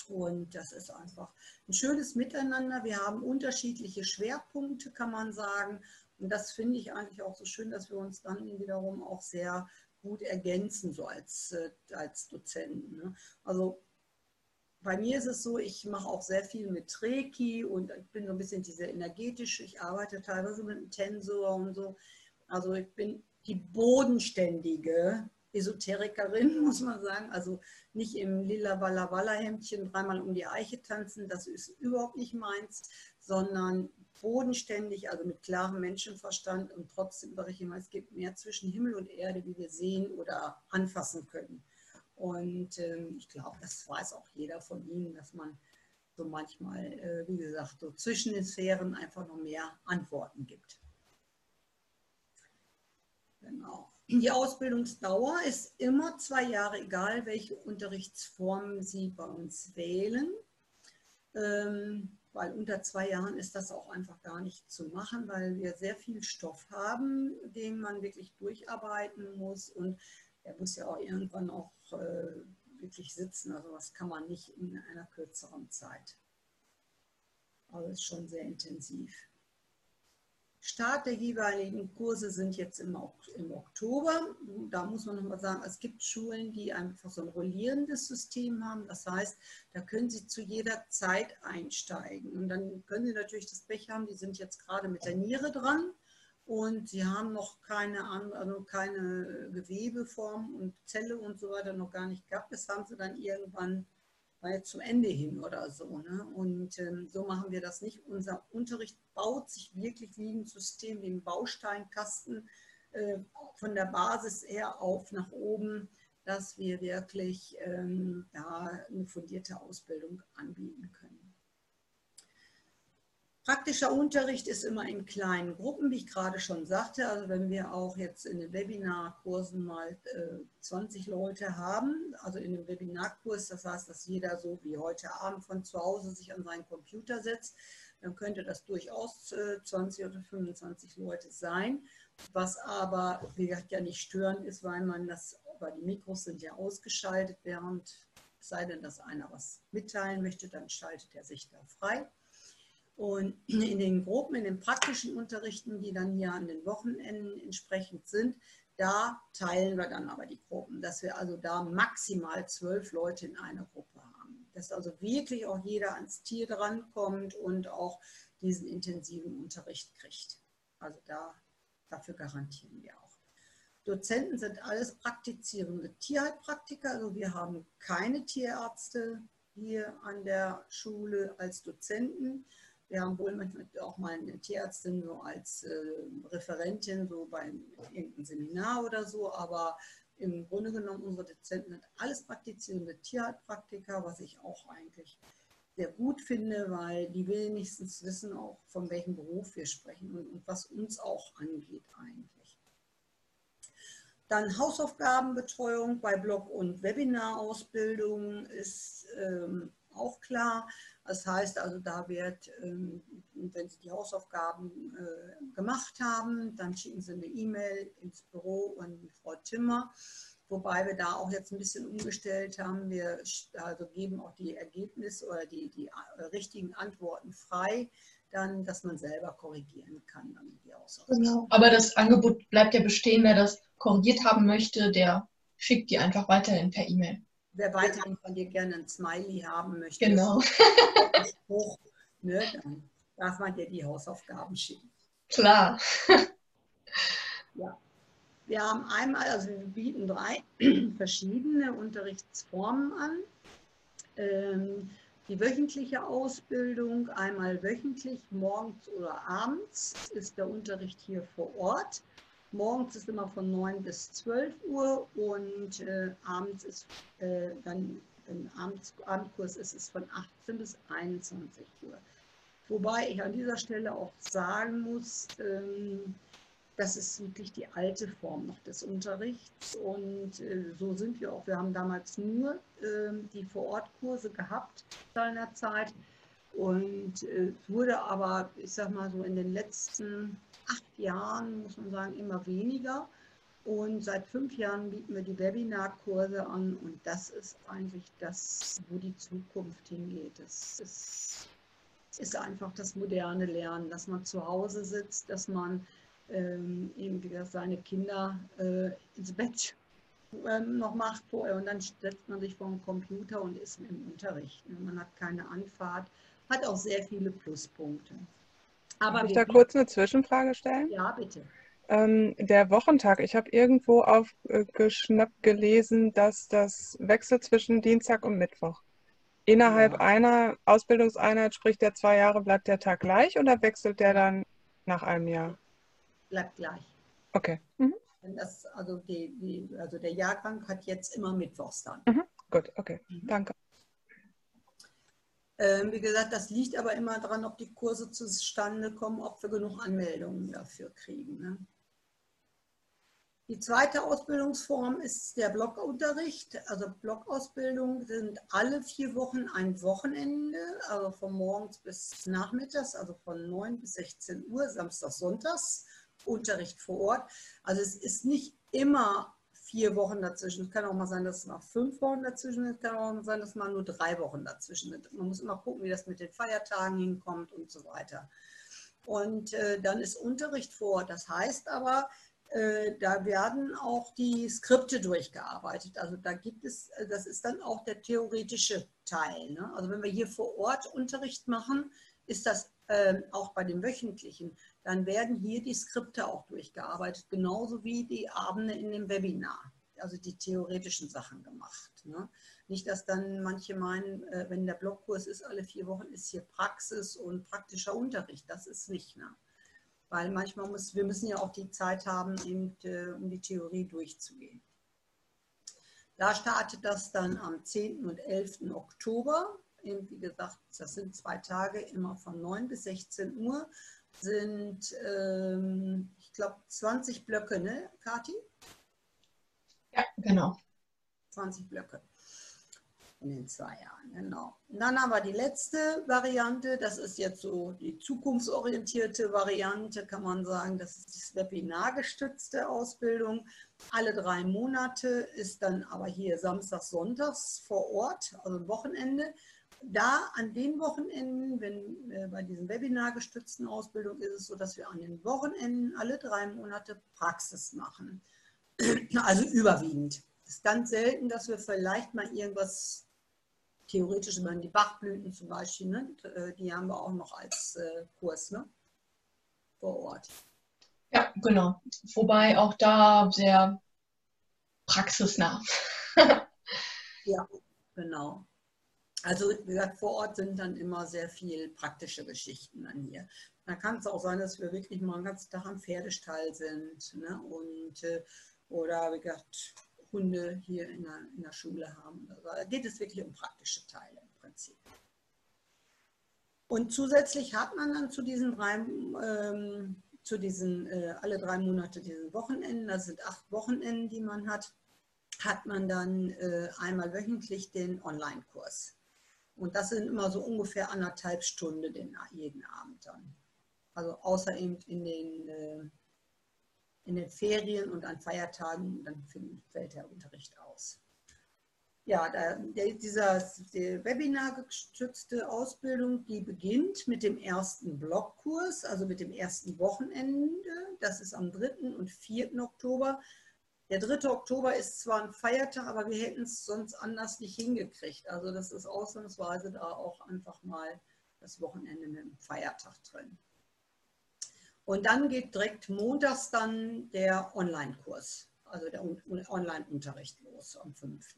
Und das ist einfach ein schönes Miteinander. Wir haben unterschiedliche Schwerpunkte, kann man sagen. Und das finde ich eigentlich auch so schön, dass wir uns dann wiederum auch sehr gut ergänzen, so als, äh, als Dozenten. Ne? Also bei mir ist es so, ich mache auch sehr viel mit Reiki und ich bin so ein bisschen diese energetische, ich arbeite teilweise mit einem Tensor und so. Also ich bin die bodenständige Esoterikerin, muss man sagen. Also nicht im lila Walla Walla Hemdchen dreimal um die Eiche tanzen, das ist überhaupt nicht meins, sondern bodenständig, also mit klarem Menschenverstand und trotzdem sage ich immer, es gibt mehr zwischen Himmel und Erde, wie wir sehen oder anfassen können. Und ähm, ich glaube, das weiß auch jeder von Ihnen, dass man so manchmal, äh, wie gesagt, so zwischen den Sphären einfach noch mehr Antworten gibt. Genau. Die Ausbildungsdauer ist immer zwei Jahre, egal welche Unterrichtsform Sie bei uns wählen. Ähm, weil unter zwei Jahren ist das auch einfach gar nicht zu machen, weil wir sehr viel Stoff haben, den man wirklich durcharbeiten muss und er muss ja auch irgendwann auch äh, wirklich sitzen. Also das kann man nicht in einer kürzeren Zeit. Aber es ist schon sehr intensiv. Start der jeweiligen Kurse sind jetzt im, Oktober. Da muss man nochmal sagen, es gibt Schulen, die einfach so ein rollierendes System haben. Das heißt, da können Sie zu jeder Zeit einsteigen. Und dann können Sie natürlich das Pech haben, die sind jetzt gerade mit der Niere dran und sie haben noch keine, also keine Gewebeform und Zelle und so weiter noch gar nicht gehabt. Das haben sie dann irgendwann weil zum Ende hin oder so. Ne? Und ähm, so machen wir das nicht. Unser Unterricht baut sich wirklich wie ein System, wie ein Bausteinkasten äh, von der Basis her auf nach oben, dass wir wirklich ähm, da eine fundierte Ausbildung anbieten können. Praktischer Unterricht ist immer in kleinen Gruppen, wie ich gerade schon sagte. Also wenn wir auch jetzt in den Webinarkursen mal äh, 20 Leute haben, also in dem Webinarkurs, das heißt, dass jeder so wie heute Abend von zu Hause sich an seinen Computer setzt, dann könnte das durchaus äh, 20 oder 25 Leute sein. Was aber, wie gesagt, ja nicht störend ist, weil man das, weil die Mikros sind ja ausgeschaltet, während, sei denn, dass einer was mitteilen möchte, dann schaltet er sich da frei. Und in den Gruppen, in den praktischen Unterrichten, die dann hier an den Wochenenden entsprechend sind, da teilen wir dann aber die Gruppen, dass wir also da maximal zwölf Leute in einer Gruppe haben. Dass also wirklich auch jeder ans Tier drankommt und auch diesen intensiven Unterricht kriegt. Also da, dafür garantieren wir auch. Dozenten sind alles praktizierende Tierheilpraktiker, also wir haben keine Tierärzte hier an der Schule als Dozenten, wir haben wohl auch mal eine Tierärztin so als äh, Referentin, so bei irgendeinem Seminar oder so, aber im Grunde genommen unsere Dozenten sind alles praktizierende Tierheilpraktiker, was ich auch eigentlich sehr gut finde, weil die wenigstens wissen auch, von welchem Beruf wir sprechen und, und was uns auch angeht eigentlich. Dann Hausaufgabenbetreuung bei Blog- und Webinarausbildung ist ähm, auch klar. Das heißt also, da wird, ähm, wenn Sie die Hausaufgaben äh, gemacht haben, dann schicken Sie eine E-Mail ins Büro und Frau Timmer. Wobei wir da auch jetzt ein bisschen umgestellt haben. Wir also geben auch die Ergebnisse oder die, die äh, richtigen Antworten frei. dann, dass man selber korrigieren kann. Dann die genau. Aber das Angebot bleibt ja bestehen, wer das korrigiert haben möchte, der schickt die einfach weiterhin per E-Mail. Wer weiterhin von dir gerne ein Smiley haben möchte, genau. Spruch, ne, dann darf man dir die Hausaufgaben schicken. Klar. ja. Wir haben einmal, also wir bieten drei verschiedene Unterrichtsformen an. Ähm, die wöchentliche Ausbildung, einmal wöchentlich, morgens oder abends, ist der Unterricht hier vor Ort. Morgens ist immer von 9 bis 12 Uhr und äh, abends ist äh, dann, wenn Abends, Abendkurs ist, ist von 18 bis 21 Uhr. Wobei ich an dieser Stelle auch sagen muss, ähm, das ist wirklich die alte Form noch des Unterrichts. Und äh, so sind wir auch. Wir haben damals nur äh, die Vorortkurse gehabt seinerzeit. Und äh, es wurde aber, ich sag mal so, in den letzten acht Jahren, muss man sagen, immer weniger. Und seit fünf Jahren bieten wir die Webinarkurse an. Und das ist eigentlich das, wo die Zukunft hingeht. Das ist, ist einfach das moderne Lernen, dass man zu Hause sitzt, dass man ähm, eben wieder seine Kinder äh, ins Bett ähm, noch macht vorher und dann setzt man sich vor den Computer und ist im Unterricht. Man hat keine Anfahrt, hat auch sehr viele Pluspunkte. Aber Darf ich da kurz eine Zwischenfrage stellen? Ja, bitte. Ähm, der Wochentag, ich habe irgendwo aufgeschnappt gelesen, dass das wechselt zwischen Dienstag und Mittwoch. Innerhalb ja. einer Ausbildungseinheit, sprich der zwei Jahre, bleibt der Tag gleich oder wechselt der dann nach einem Jahr? bleibt gleich. Okay. Mhm. Das, also, die, die, also der Jahrgang hat jetzt immer Mittwochs dann. Mhm. Gut, okay. Mhm. Danke. Ähm, wie gesagt, das liegt aber immer daran, ob die Kurse zustande kommen, ob wir genug Anmeldungen dafür kriegen. Ne? Die zweite Ausbildungsform ist der Blockunterricht. Also Blockausbildung sind alle vier Wochen ein Wochenende, also von morgens bis nachmittags, also von 9 bis 16 Uhr, Samstag, Sonntags. Unterricht vor Ort. Also es ist nicht immer vier Wochen dazwischen. Es kann auch mal sein, dass es mal fünf Wochen dazwischen ist. Es kann auch mal sein, dass mal nur drei Wochen dazwischen sind. Man muss immer gucken, wie das mit den Feiertagen hinkommt und so weiter. Und äh, dann ist Unterricht vor. Das heißt aber, äh, da werden auch die Skripte durchgearbeitet. Also da gibt es, äh, das ist dann auch der theoretische Teil. Ne? Also wenn wir hier vor Ort Unterricht machen, ist das äh, auch bei dem wöchentlichen dann werden hier die Skripte auch durchgearbeitet, genauso wie die Abende in dem Webinar, also die theoretischen Sachen gemacht. Ne? Nicht, dass dann manche meinen, äh, wenn der Blockkurs ist, alle vier Wochen ist hier Praxis und praktischer Unterricht. Das ist nicht. Ne? Weil manchmal muss, wir müssen ja auch die Zeit haben, eben, äh, um die Theorie durchzugehen. Da startet das dann am 10. und 11. Oktober. Eben, wie gesagt, das sind zwei Tage, immer von 9 bis 16 Uhr sind, ähm, ich glaube, 20 Blöcke, ne, Kati? Ja, genau. 20 Blöcke in den zwei Jahren, genau. Und dann haben wir die letzte Variante, das ist jetzt so die zukunftsorientierte Variante, kann man sagen, das ist die webinargestützte Ausbildung. Alle drei Monate ist dann aber hier Samstags, Sonntags vor Ort, also Wochenende da an den Wochenenden, wenn äh, bei diesen webinargestützten Ausbildungen ist es so, dass wir an den Wochenenden alle drei Monate Praxis machen. Also überwiegend. Es ist ganz selten, dass wir vielleicht mal irgendwas theoretisch über die Bachblüten zum Beispiel, ne? Äh, die haben wir auch noch als äh, Kurs ne? vor Ort. Ja, genau. Wobei auch da sehr praxisnah. ja, genau. Also wie gesagt, vor Ort sind dann immer sehr viel praktische Geschichten dann hier. Da kann es auch sein, dass wir wirklich mal einen ganzen Tag am Pferdestall sind ne? und äh, oder wie gesagt Hunde hier in der, in der Schule haben. Da geht es wirklich um praktische Teile im Prinzip. Und zusätzlich hat man dann zu diesen drei, ähm, zu diesen äh, alle drei Monate diesen Wochenenden, das sind acht Wochenenden, die man hat, hat man dann äh, einmal wöchentlich den Online-Kurs. Und das sind immer so ungefähr anderthalb Stunden den, jeden Abend dann. Also außer eben in den, äh, in den Ferien und an Feiertagen, dann fällt der Unterricht aus. ja, der, dieser die Webinar-gestützte Ausbildung, die beginnt mit dem ersten Blockkurs, also mit dem ersten Wochenende. Das ist am 3. und 4. Oktober. Der 3. Oktober ist zwar ein Feiertag, aber wir hätten es sonst anders nicht hingekriegt. Also das ist ausnahmsweise da auch einfach mal das Wochenende mit dem Feiertag drin. Und dann geht direkt montags dann der Online-Kurs, also der Online-Unterricht los am 5.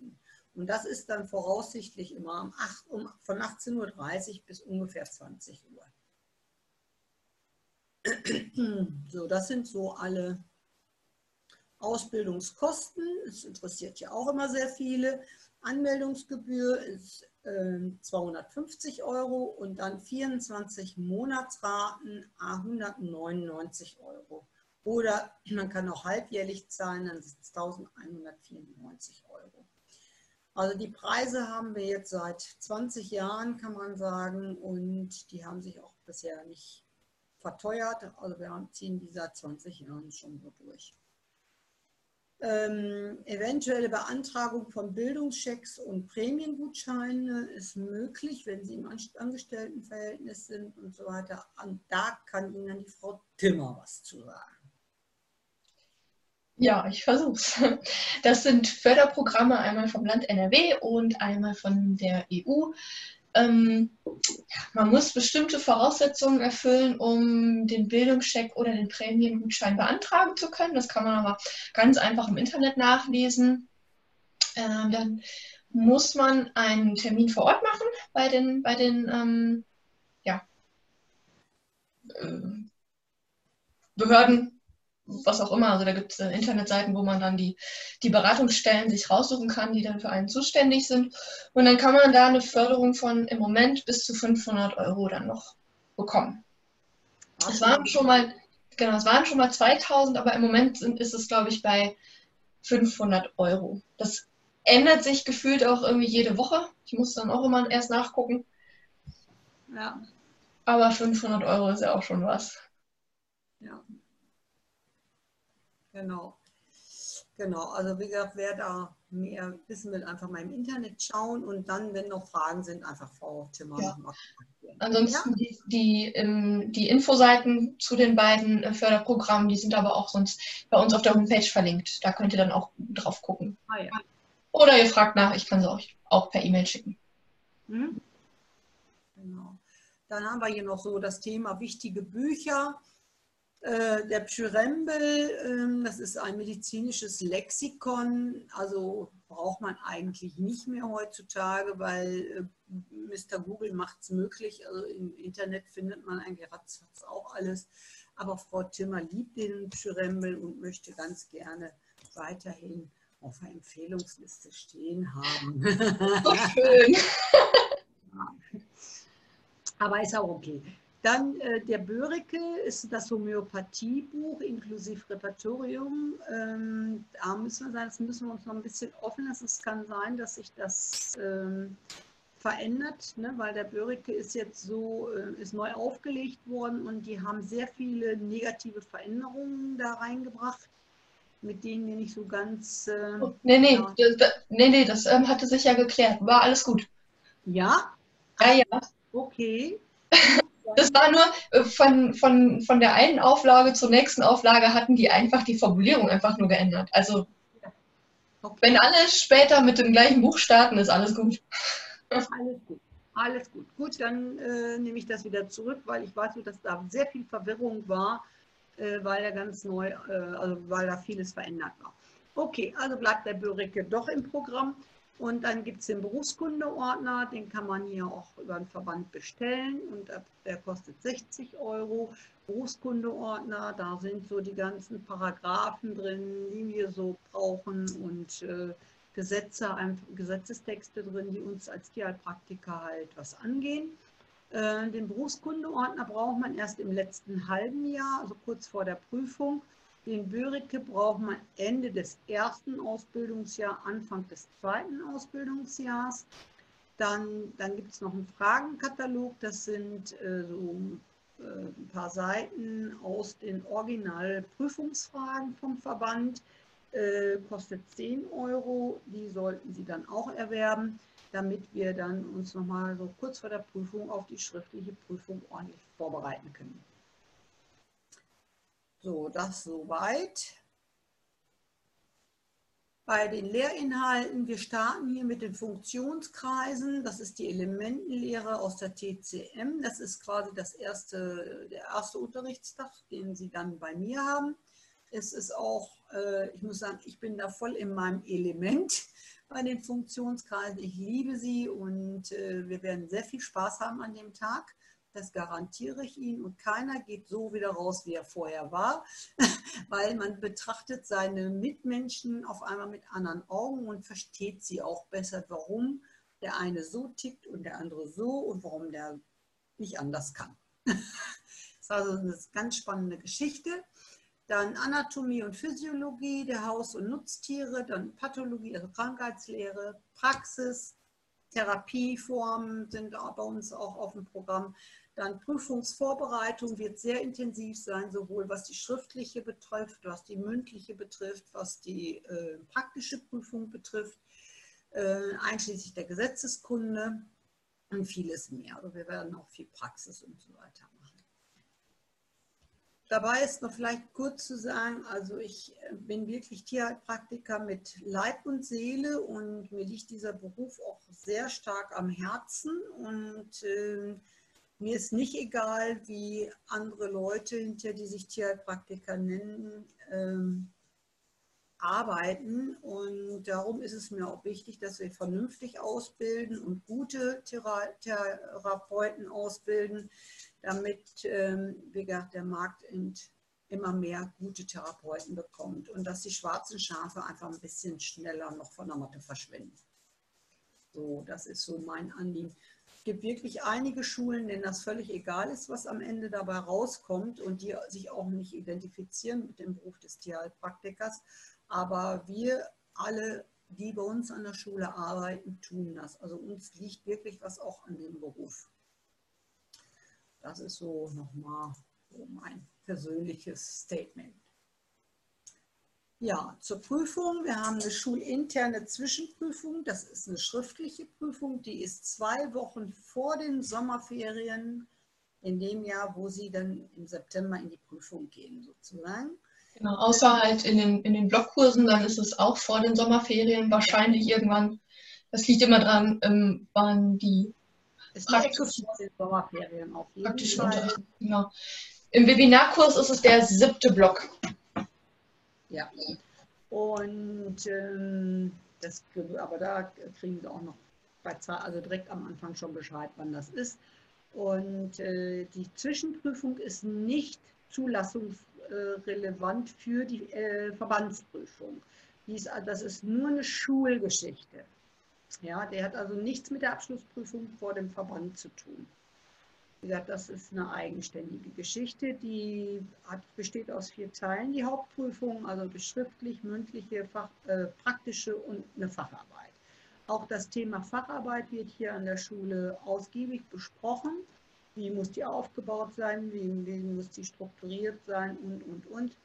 Und das ist dann voraussichtlich immer um 8, von 18.30 Uhr bis ungefähr 20 Uhr. So, das sind so alle Ausbildungskosten. Es interessiert ja auch immer sehr viele. Anmeldungsgebühr ist äh, 250 Euro und dann 24 Monatsraten 199 Euro. Oder man kann auch halbjährlich zahlen, dann sind es 1194 Euro. Also die Preise haben wir jetzt seit 20 Jahren, kann man sagen, und die haben sich auch bisher nicht verteuert. Also wir ziehen die seit 20 Jahren schon so durch. Ähm, eventuelle Beantragung von Bildungschecks und Prämiengutscheine ist möglich, wenn Sie im Angestelltenverhältnis sind und so weiter. Und da kann Ihnen die Frau Timmer was zu sagen. Ja, ich versuch's. Das sind Förderprogramme einmal vom Land NRW und einmal von der EU. Ähm, man muss bestimmte Voraussetzungen erfüllen, um den Bildungscheck oder den Prämiengutschein beantragen zu können. Das kann man aber ganz einfach im Internet nachlesen. Ähm, dann muss man einen Termin vor Ort machen bei den, bei den ähm, ja, äh, Behörden, was auch immer. Also da gibt es äh, Internetseiten, wo man dann die, die Beratungsstellen sich raussuchen kann, die dann für einen zuständig sind. Und dann kann man da eine Förderung von im Moment bis zu 500 Euro dann noch bekommen. Es waren schon mal, genau, es waren schon mal 2000, aber im Moment sind, ist es, glaube ich, bei 500 Euro. Das ändert sich gefühlt auch irgendwie jede Woche. Ich muss dann auch immer erst nachgucken. Ja. Aber 500 Euro ist ja auch schon was. Ja. Genau. Genau, also wie gesagt, wer da mehr wissen will, einfach mal im Internet schauen und dann, wenn noch Fragen sind, einfach Frau Timmer ja. Ansonsten ja? die, die, ähm, die, Infoseiten zu den beiden äh, Förderprogrammen, die sind aber auch sonst bei uns auf der Homepage verlinkt. Da könnt ihr dann auch drauf gucken. Ah, ja. Oder ihr fragt nach, ich kann sie euch auch per E-Mail schicken. Hm? Genau. Dann haben wir hier noch so das Thema wichtige Bücher. Äh, der Pschyrembel, ähm, das ist ein medizinisches Lexikon, also braucht man eigentlich nicht mehr heutzutage, weil äh, Mr. Google macht es möglich. Also im Internet findet man eigentlich ratzfatz auch alles. Aber Frau Timmer liebt den Pschyrembel und möchte ganz gerne weiterhin auf der Empfehlungsliste stehen haben. So schön. Aber ist auch okay. Dann äh, der Börike ist das Homöopathiebuch inklusive Repertorium. Ähm, da müssen wir sagen, das müssen wir uns noch ein bisschen offen lassen. Es kann sein, dass sich das ähm, verändert, ne? weil der Börike ist jetzt so, äh, ist neu aufgelegt worden und die haben sehr viele negative Veränderungen da reingebracht, mit denen wir nicht so ganz. Äh, oh, nee, nee, ja. das, nee, nee, das ähm, hatte sich ja geklärt. War alles gut. Ja? Ja, ja. Okay. Das war nur äh, von, von, von der einen Auflage zur nächsten Auflage hatten die einfach die Formulierung einfach nur geändert. Also okay. wenn alle später mit dem gleichen Buch starten, ist alles gut. Alles gut. Alles gut. Gut, dann äh, nehme ich das wieder zurück, weil ich weiß, dass da sehr viel Verwirrung war, äh, weil er ganz neu, äh, also weil da vieles verändert war. Okay, also bleibt der Börike doch im Programm. Und dann gibt es den Berufskundeordner, den kann man hier auch über den Verband bestellen und der kostet 60 Euro. Berufskundeordner, da sind so die ganzen Paragraphen drin, die wir so brauchen und äh, Gesetze, Gesetzestexte drin, die uns als Tierheilpraktiker halt was angehen. Äh, den Berufskundeordner braucht man erst im letzten halben Jahr, also kurz vor der Prüfung. Den Börike braucht man Ende des ersten Ausbildungsjahres, Anfang des zweiten Ausbildungsjahres. Dann, dann gibt es noch einen Fragenkatalog, das sind äh, so äh, ein paar Seiten aus den Originalprüfungsfragen vom Verband. äh, kostet 10 Euro. Die sollten Sie dann auch erwerben, damit wir dann uns nochmal so kurz vor der Prüfung auf die schriftliche Prüfung ordentlich vorbereiten können. So, das soweit. Bei den Lehrinhalten, wir starten hier mit den Funktionskreisen. Das ist die Elementenlehre aus der TCM. Das ist quasi das erste, der erste Unterrichtstag, den Sie dann bei mir haben. Es ist auch, äh, ich muss sagen, ich bin da voll in meinem Element bei den Funktionskreisen. Ich liebe sie und äh, wir werden sehr viel Spaß haben an dem Tag. Das garantiere ich Ihnen. Und keiner geht so wieder raus, wie er vorher war, weil man betrachtet seine Mitmenschen auf einmal mit anderen Augen und versteht sie auch besser, warum der eine so tickt und der andere so und warum der nicht anders kann. Das ist also eine ganz spannende Geschichte. Dann Anatomie und Physiologie der Haus- und Nutztiere, dann Pathologie, also Krankheitslehre, Praxis, Therapieformen sind bei uns auch auf dem Programm. Dann Prüfungsvorbereitung wird sehr intensiv sein, sowohl was die schriftliche betrifft, was die mündliche betrifft, was die äh, praktische Prüfung betrifft, äh, einschließlich der Gesetzeskunde und vieles mehr. Also wir werden auch viel Praxis und so weiter machen. Dabei ist noch vielleicht kurz zu sagen, also ich äh, bin wirklich Tierheilpraktiker mit Leib und Seele und mir liegt dieser Beruf auch sehr stark am Herzen und äh, mir ist nicht egal, wie andere Leute, hinter die sich Tierheilpraktiker nennen, ähm, arbeiten. Und darum ist es mir auch wichtig, dass wir vernünftig ausbilden und gute Thera Therapeuten ausbilden, damit, ähm, wie gesagt, der Markt immer mehr gute Therapeuten bekommt und dass die schwarzen Schafe einfach ein bisschen schneller noch von der Matte verschwinden. So, das ist so mein Anliegen. Gibt wirklich einige Schulen, denen das völlig egal ist, was am Ende dabei rauskommt und die sich auch nicht identifizieren mit dem Beruf des Tierheilpraktikers. Aber wir alle, die bei uns an der Schule arbeiten, tun das. Also uns liegt wirklich was auch an dem Beruf. Das ist so nochmal mein persönliches Statement. Ja, zur Prüfung. Wir haben eine schulinterne Zwischenprüfung. Das ist eine schriftliche Prüfung. Die ist zwei Wochen vor den Sommerferien in dem Jahr, wo Sie dann im September in die Prüfung gehen, sozusagen. Genau, außer halt in den, in den Blockkursen, dann ist es auch vor den Sommerferien wahrscheinlich irgendwann. Das liegt immer dran, ähm, wann die praktischen Sommerferien auf jeden Fall. Genau. Im Webinarkurs ist es der siebte Block. Ja. Und ähm, das, aber da kriegen Sie auch noch bei also direkt am Anfang schon Bescheid, wann das ist. Und äh, die Zwischenprüfung ist nicht zulassungsrelevant für die äh, Verbandsprüfung. Dies, das ist nur eine Schulgeschichte. Ja, der hat also nichts mit der Abschlussprüfung vor dem Verband zu tun. Wie gesagt, das ist eine eigenständige Geschichte, die hat, besteht aus vier Teilen, die Hauptprüfung, also schriftlich, mündliche, Fach, äh, praktische und eine Facharbeit. Auch das Thema Facharbeit wird hier an der Schule ausgiebig besprochen. Wie muss die aufgebaut sein, wie, wie muss die strukturiert sein und, und, und.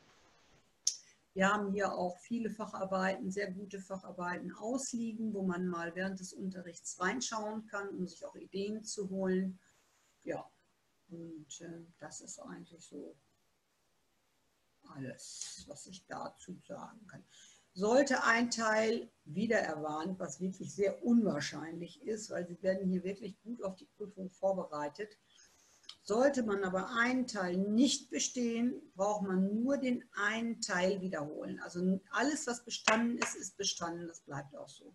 Wir haben hier auch viele Facharbeiten, sehr gute Facharbeiten ausliegen, wo man mal während des Unterrichts reinschauen kann, um sich auch Ideen zu holen. Ja, und äh, das ist eigentlich so alles, was ich dazu sagen kann. Sollte ein Teil wieder erwarnt, was wirklich sehr unwahrscheinlich ist, weil sie werden hier wirklich gut auf die Prüfung vorbereitet. Sollte man aber einen Teil nicht bestehen, braucht man nur den einen Teil wiederholen. Also alles, was bestanden ist, ist bestanden. Das bleibt auch so.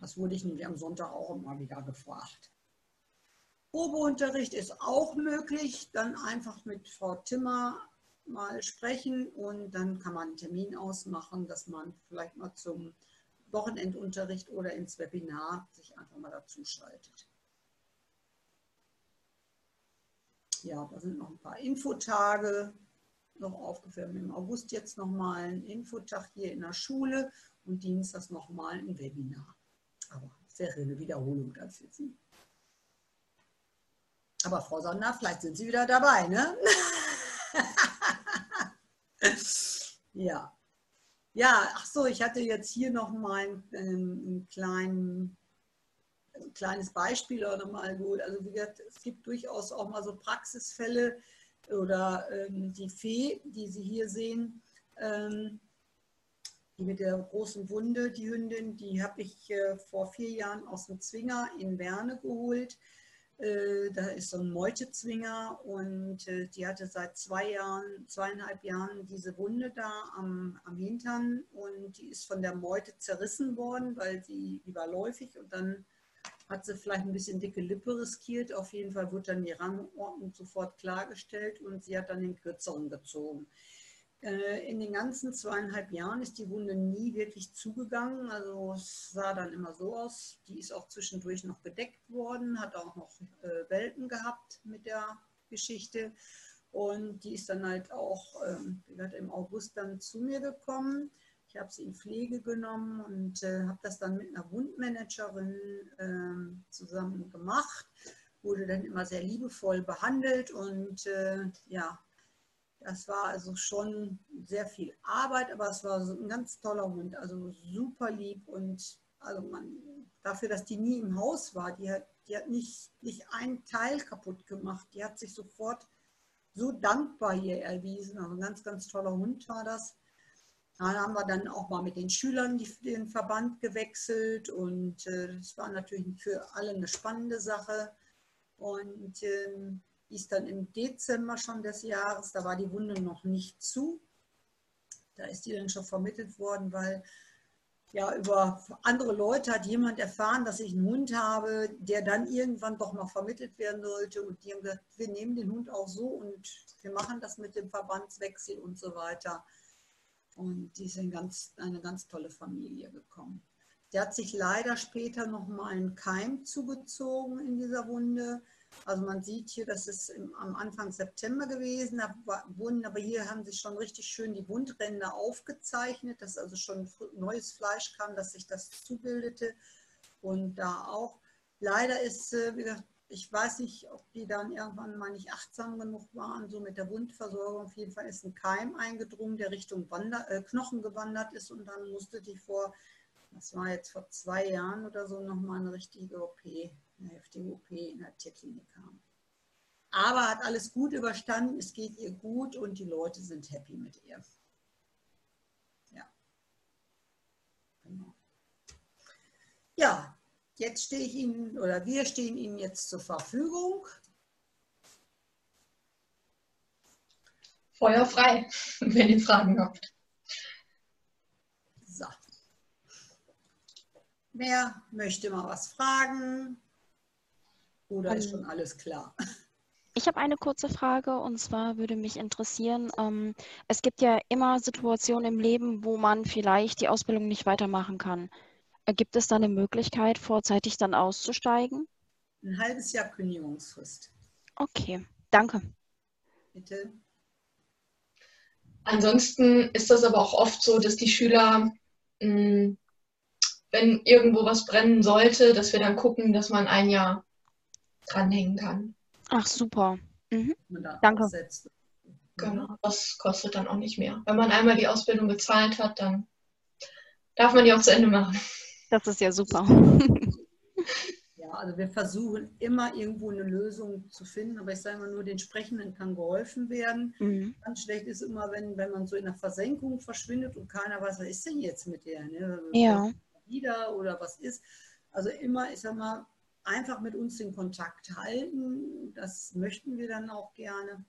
Das wurde ich nämlich am Sonntag auch immer wieder gefragt. Probeunterricht ist auch möglich. Dann einfach mit Frau Timmer mal sprechen und dann kann man einen Termin ausmachen, dass man vielleicht mal zum Wochenendunterricht oder ins Webinar sich einfach mal dazu schaltet. Ja, da sind noch ein paar Infotage noch aufgeführt. Im August jetzt nochmal ein Infotag hier in der Schule und Dienstags nochmal ein Webinar. Aber sehr eine Wiederholung das jetzt. Aber Frau Sonder, vielleicht sind Sie wieder dabei, ne? ja, Ja, ach so, ich hatte jetzt hier noch mal ein, ein, kleinen, ein kleines Beispiel oder mal gut. Also wie gesagt, es gibt durchaus auch mal so Praxisfälle oder ähm, die Fee, die Sie hier sehen, ähm, die mit der großen Wunde, die Hündin, die habe ich äh, vor vier Jahren aus dem Zwinger in Werne geholt. Äh, da ist so ein Meutezwinger und äh, die hatte seit zwei Jahren, zweieinhalb Jahren diese Wunde da am, am Hintern und die ist von der Meute zerrissen worden, weil sie überläufig und dann hat sie vielleicht ein bisschen dicke Lippe riskiert. Auf jeden Fall wurde dann die Rangordnung sofort klargestellt und sie hat dann den kürzeren gezogen. Äh, in den ganzen zweieinhalb Jahren ist die Wunde nie wirklich zugegangen. Also es sah dann immer so aus. Die ist auch zwischendurch noch gedeckt worden, hat auch noch äh, Welpen gehabt mit der Geschichte. Und die ist dann halt auch ähm, im August dann zu mir gekommen. Ich habe sie in Pflege genommen und äh, habe das dann mit einer Wundmanagerin äh, zusammen gemacht. Wurde dann immer sehr liebevoll behandelt und ja, das war also schon sehr viel Arbeit, aber es war so ein ganz toller Hund, also super lieb und also man, dafür, dass die nie im Haus war, die hat, die hat nicht, nicht einen Teil kaputt gemacht. Die hat sich sofort so dankbar hier erwiesen. Also ein ganz, ganz toller Hund war das. Dann haben wir dann auch mal mit den Schülern die, den Verband gewechselt und äh, das war natürlich für alle eine spannende Sache. Und ähm, ist dann im Dezember schon des Jahres, da war die Wunde noch nicht zu. Da ist die dann schon vermittelt worden, weil ja über andere Leute hat jemand erfahren, dass ich einen Hund habe, der dann irgendwann doch noch vermittelt werden sollte. Und die haben gesagt, wir nehmen den Hund auch so und wir machen das mit dem Verbandswechsel und so weiter. Und die sind ganz, eine ganz tolle Familie gekommen. Der hat sich leider später noch mal einen Keim zugezogen in dieser Wunde. Also man sieht hier, das ist im, am Anfang September gewesen, da wurden, aber hier haben sich schon richtig schön die Wundränder aufgezeichnet, dass also schon neues Fleisch kam, dass sich das zubildete. Und da auch, leider ist, äh, wie gesagt, ich weiß nicht, ob die dann irgendwann mal nicht achtsam genug waren, so mit der Wundversorgung. Auf jeden Fall ist ein Keim eingedrungen, der Richtung Wander, äh, Knochen gewandert ist und dann musste die vor, das war jetzt vor zwei Jahren oder so, nochmal eine richtige OP eine heftige OP in der Tierklinik haben. Aber hat alles gut überstanden, es geht ihr gut und die Leute sind happy mit ihr. Ja. Genau. Ja, jetzt stehe ich Ihnen oder wir stehen Ihnen jetzt zur Verfügung. Feuer frei, wenn ihr Fragen habt. So. Wer möchte mal was fragen? Oder ist schon alles klar? Ich habe eine kurze Frage und zwar würde mich interessieren, ähm, es gibt ja immer Situationen im Leben, wo man vielleicht die Ausbildung nicht weitermachen kann. Äh, gibt es da eine Möglichkeit, vorzeitig dann auszusteigen? Ein halbes Jahr Kündigungsfrist. Okay, danke. Bitte. Ansonsten ist das aber auch oft so, dass die Schüler, mh, wenn irgendwo was brennen sollte, dass wir dann gucken, dass man ein Jahr dranhängen kann. Ach, super. Mhm. Danke. Genau, das kostet dann auch nicht mehr. Wenn man einmal die Ausbildung bezahlt hat, dann darf man die auch zu Ende machen. Das ist ja super. Ja, also wir versuchen immer irgendwo eine Lösung zu finden, aber ich sage mal nur, den Sprechenden kann geholfen werden. Mhm. Ganz schlecht ist immer, wenn, wenn man so in der Versenkung verschwindet und keiner weiß, was ist denn jetzt mit der? Ne? Ja. Wieder oder was ist. Also immer, ich sage mal, einfach mit uns den Kontakt halten. Das möchten wir dann auch gerne.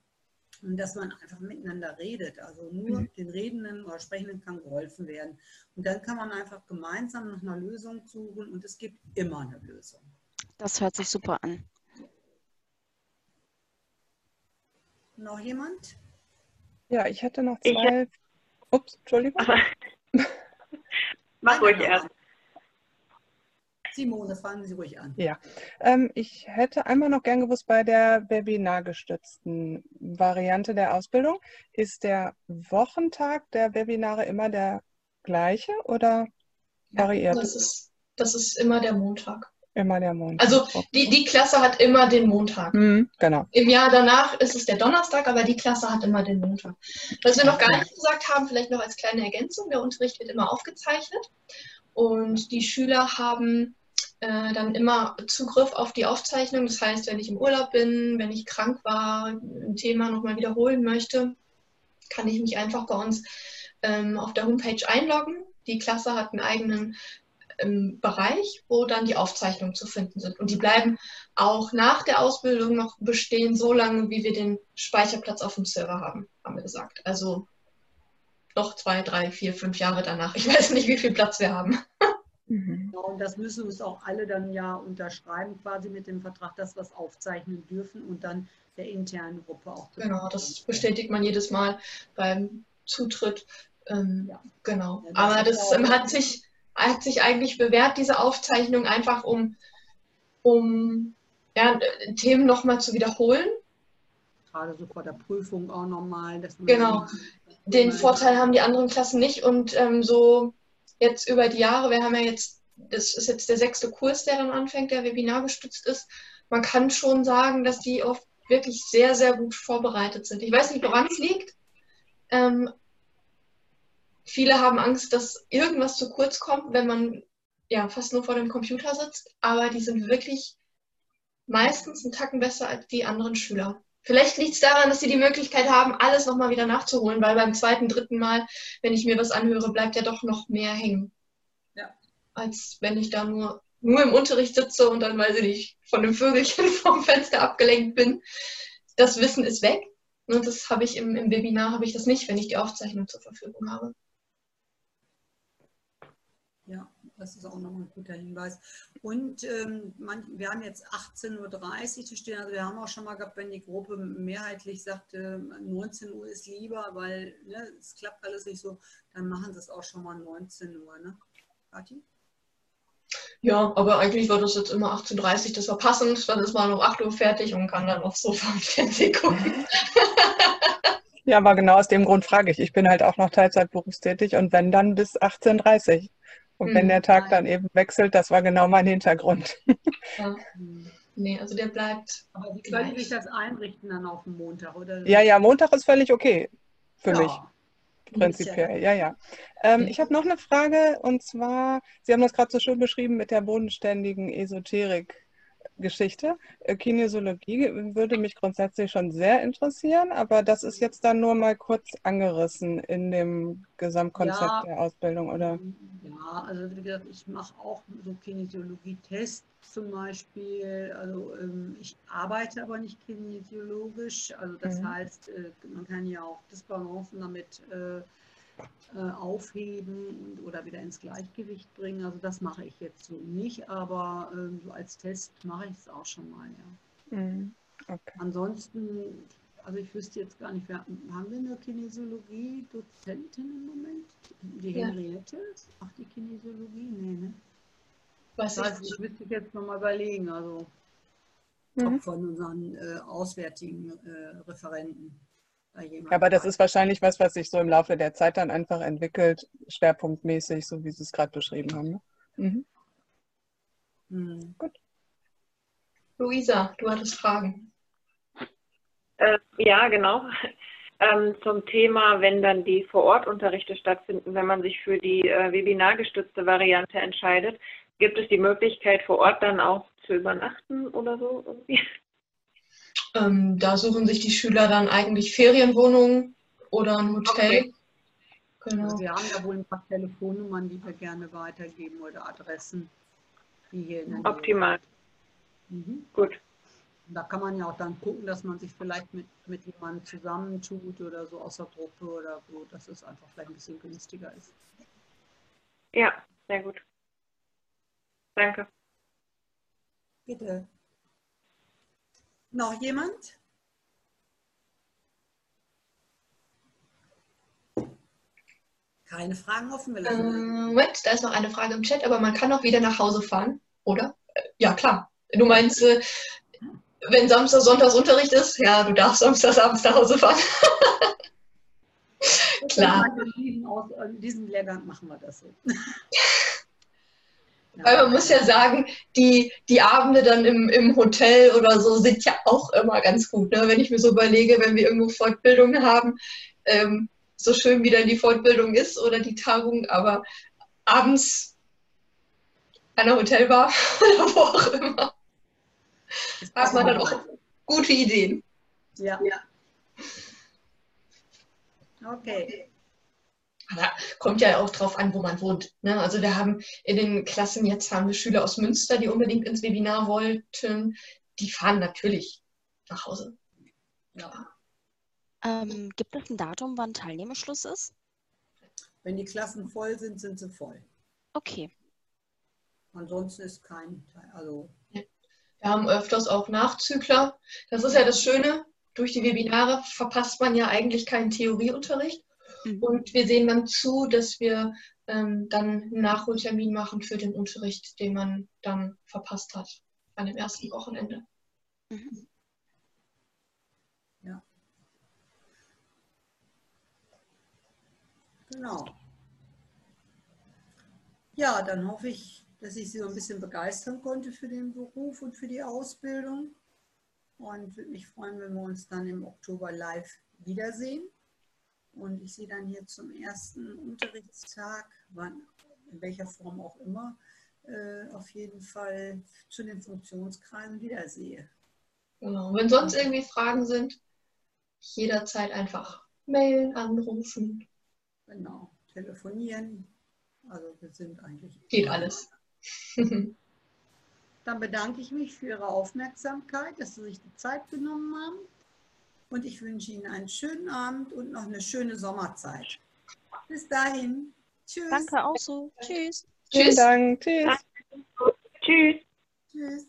Und dass man einfach miteinander redet. Also nur mhm. den Redenden oder Sprechenden kann geholfen werden. Und dann kann man einfach gemeinsam nach einer Lösung suchen und es gibt immer eine Lösung. Das hört sich super an. Noch jemand? Ja, ich hätte noch zwei. Ich, Ups, Entschuldigung. Mach ruhig erst. Simone, fangen Sie ruhig an. Ja, ähm, ich hätte einmal noch gern gewusst, bei der webinargestützten Variante der Ausbildung, ist der Wochentag der Webinare immer der gleiche oder variiert? Ja, das, ist, das ist immer der Montag. Immer der Montag. Also die, die Klasse hat immer den Montag. Mhm, genau. Im Jahr danach ist es der Donnerstag, aber die Klasse hat immer den Montag. Was wir noch gar nicht gesagt haben, vielleicht noch als kleine Ergänzung, der Unterricht wird immer aufgezeichnet und die Schüler haben äh, dann immer Zugriff auf die Aufzeichnung. Das heißt, wenn ich im Urlaub bin, wenn ich krank war, ein Thema nochmal wiederholen möchte, kann ich mich einfach bei uns ähm, auf der Homepage einloggen. Die Klasse hat einen eigenen im Bereich, wo dann die Aufzeichnungen zu finden sind. Und die bleiben auch nach der Ausbildung noch bestehen, so lange, wie wir den Speicherplatz auf dem Server haben, haben wir gesagt. Also noch zwei, drei, vier, fünf Jahre danach. Ich weiß nicht, wie viel Platz wir haben. Mhm. Und das müssen uns auch alle dann ja unterschreiben, quasi mit dem Vertrag, dass wir es aufzeichnen dürfen und dann der internen Gruppe auch. Genau, das bestätigt man jedes Mal beim Zutritt. Ähm, ja. Genau. Ja, das Aber das hat sich hat sich eigentlich bewährt, diese Aufzeichnung, einfach um, um ja, Themen nochmal zu wiederholen. Gerade so vor der Prüfung auch nochmal. Genau. Den Vorteil haben die anderen Klassen nicht. Und ähm, so jetzt über die Jahre, wir haben ja jetzt, das ist jetzt der sechste Kurs, der dann anfängt, der webinargestützt ist. Man kann schon sagen, dass die oft wirklich sehr, sehr gut vorbereitet sind. Ich weiß nicht, woran es liegt. Ähm, Viele haben Angst, dass irgendwas zu kurz kommt, wenn man ja fast nur vor dem Computer sitzt, aber die sind wirklich meistens einen Tacken besser als die anderen Schüler. Vielleicht liegt es daran, dass sie die Möglichkeit haben, alles nochmal wieder nachzuholen, weil beim zweiten, dritten Mal, wenn ich mir was anhöre, bleibt ja doch noch mehr hängen. Ja. Als wenn ich da nur, nur im Unterricht sitze und dann, weiß ich nicht, von dem Vögelchen vom Fenster abgelenkt bin. Das Wissen ist weg. Und das habe ich im, im Webinar, habe ich das nicht, wenn ich die Aufzeichnung zur Verfügung habe. Ja, das ist auch nochmal ein guter Hinweis. Und ähm, man, wir haben jetzt 18.30 Uhr zu stehen. Also wir haben auch schon mal gehabt, wenn die Gruppe mehrheitlich sagte, 19 Uhr ist lieber, weil ne, es klappt alles nicht so, dann machen sie es auch schon mal 19 Uhr. Ne? Kathi? Ja, aber eigentlich war das jetzt immer 18.30 Uhr, das war passend. Dann ist man um 8 Uhr fertig und kann dann aufs Sofa und Fernsehen gucken. Ja, aber genau aus dem Grund frage ich. Ich bin halt auch noch Teilzeit berufstätig und wenn dann bis 18.30 Uhr. Und mhm. wenn der Tag dann eben wechselt, das war genau mein Hintergrund. Ja. Nee, also der bleibt. Aber wie können sich das einrichten dann auf den Montag? Oder? Ja, ja, Montag ist völlig okay für ja. mich. Prinzipiell, ja, ja. Ähm, ich habe noch eine Frage und zwar, Sie haben das gerade so schön beschrieben mit der bodenständigen Esoterik. Geschichte. Äh, Kinesiologie würde mich grundsätzlich schon sehr interessieren, aber das ist jetzt dann nur mal kurz angerissen in dem Gesamtkonzept ja, der Ausbildung, oder? Ja, also wie gesagt, ich mache auch so Kinesiologie-Tests zum Beispiel. Also ähm, ich arbeite aber nicht kinesiologisch. Also das mhm. heißt, äh, man kann ja auch Disbalancen damit äh, äh, aufheben oder wieder ins Gleichgewicht bringen. Also das mache ich jetzt so nicht, aber äh, so als Test mache ich es auch schon mal, ja. Mhm. Okay. Ansonsten, also ich wüsste jetzt gar nicht, wir, haben wir eine Kinesiologie-Dozentin im Moment? Die ja. Henriette macht die Kinesiologie? Nee, ne? Was das heißt, ich müsste jetzt nochmal überlegen, also mhm. von unseren äh, auswärtigen äh, Referenten. Aber das ist wahrscheinlich was, was sich so im Laufe der Zeit dann einfach entwickelt, schwerpunktmäßig, so wie Sie es gerade beschrieben haben. Ne? Mhm. Mhm. Gut. Luisa, du hattest Fragen. Äh, ja, genau. Ähm, zum Thema, wenn dann die Vorortunterrichte stattfinden, wenn man sich für die äh, webinargestützte Variante entscheidet, gibt es die Möglichkeit, vor Ort dann auch zu übernachten oder so? Irgendwie? Ähm, da suchen sich die Schüler dann eigentlich Ferienwohnungen oder ein Hotel. Okay. Genau. Also wir haben ja wohl ein paar Telefonnummern, die wir gerne weitergeben oder Adressen. Die hier in Optimal. Mhm. Gut. Da kann man ja auch dann gucken, dass man sich vielleicht mit, mit jemandem zusammentut oder so aus der Gruppe oder so, dass es einfach vielleicht ein bisschen günstiger ist. Ja, sehr gut. Danke. Bitte. Noch jemand? Keine Fragen offen? Ähm, Moment, da ist noch eine Frage im Chat, aber man kann auch wieder nach Hause fahren, oder? Äh, ja, klar. Du meinst, äh, wenn Samstag, Sonntags Unterricht ist, ja, du darfst Samstag, abends nach Hause fahren. klar. In diesem, Lehrgang machen wir das so. Weil man muss ja sagen, die, die Abende dann im, im Hotel oder so sind ja auch immer ganz gut. Ne? Wenn ich mir so überlege, wenn wir irgendwo Fortbildungen haben, ähm, so schön wie dann die Fortbildung ist oder die Tagung, aber abends an der Hotelbar oder wo auch immer, hat man dann auch gute Ideen. Ja. ja. Okay. Aber kommt ja auch drauf an, wo man wohnt. Ne? Also wir haben in den Klassen, jetzt haben wir Schüler aus Münster, die unbedingt ins Webinar wollten. Die fahren natürlich nach Hause. Ja. Ähm, gibt es ein Datum, wann Teilnehmerschluss ist? Wenn die Klassen voll sind, sind sie voll. Okay. Ansonsten ist kein Teil. Also wir haben öfters auch Nachzügler. Das ist ja das Schöne. Durch die Webinare verpasst man ja eigentlich keinen Theorieunterricht. Mhm. Und wir sehen dann zu, dass wir ähm, dann einen Nachholtermin machen für den Unterricht, den man dann verpasst hat an dem ersten Wochenende. Mhm. Ja. Genau. Ja, dann hoffe ich, dass ich Sie so ein bisschen begeistern konnte für den Beruf und für die Ausbildung. Und würde mich freuen, wenn wir uns dann im Oktober live wiedersehen. Und ich sehe dann hier zum ersten Unterrichtstag, wann, in welcher Form auch immer, äh, auf jeden Fall zu den Funktionskreisen wiedersehe. Genau. Wenn sonst irgendwie Fragen sind, jederzeit einfach mailen, anrufen. Genau, telefonieren. Also wir sind eigentlich. Geht alles. Dann bedanke ich mich für Ihre Aufmerksamkeit, dass Sie sich die Zeit genommen haben. Und ich wünsche Ihnen einen schönen Abend und noch eine schöne Sommerzeit. Bis dahin. Tschüss. Danke auch so. Tschüss. Vielen Dank. Tschüss. Tschüss.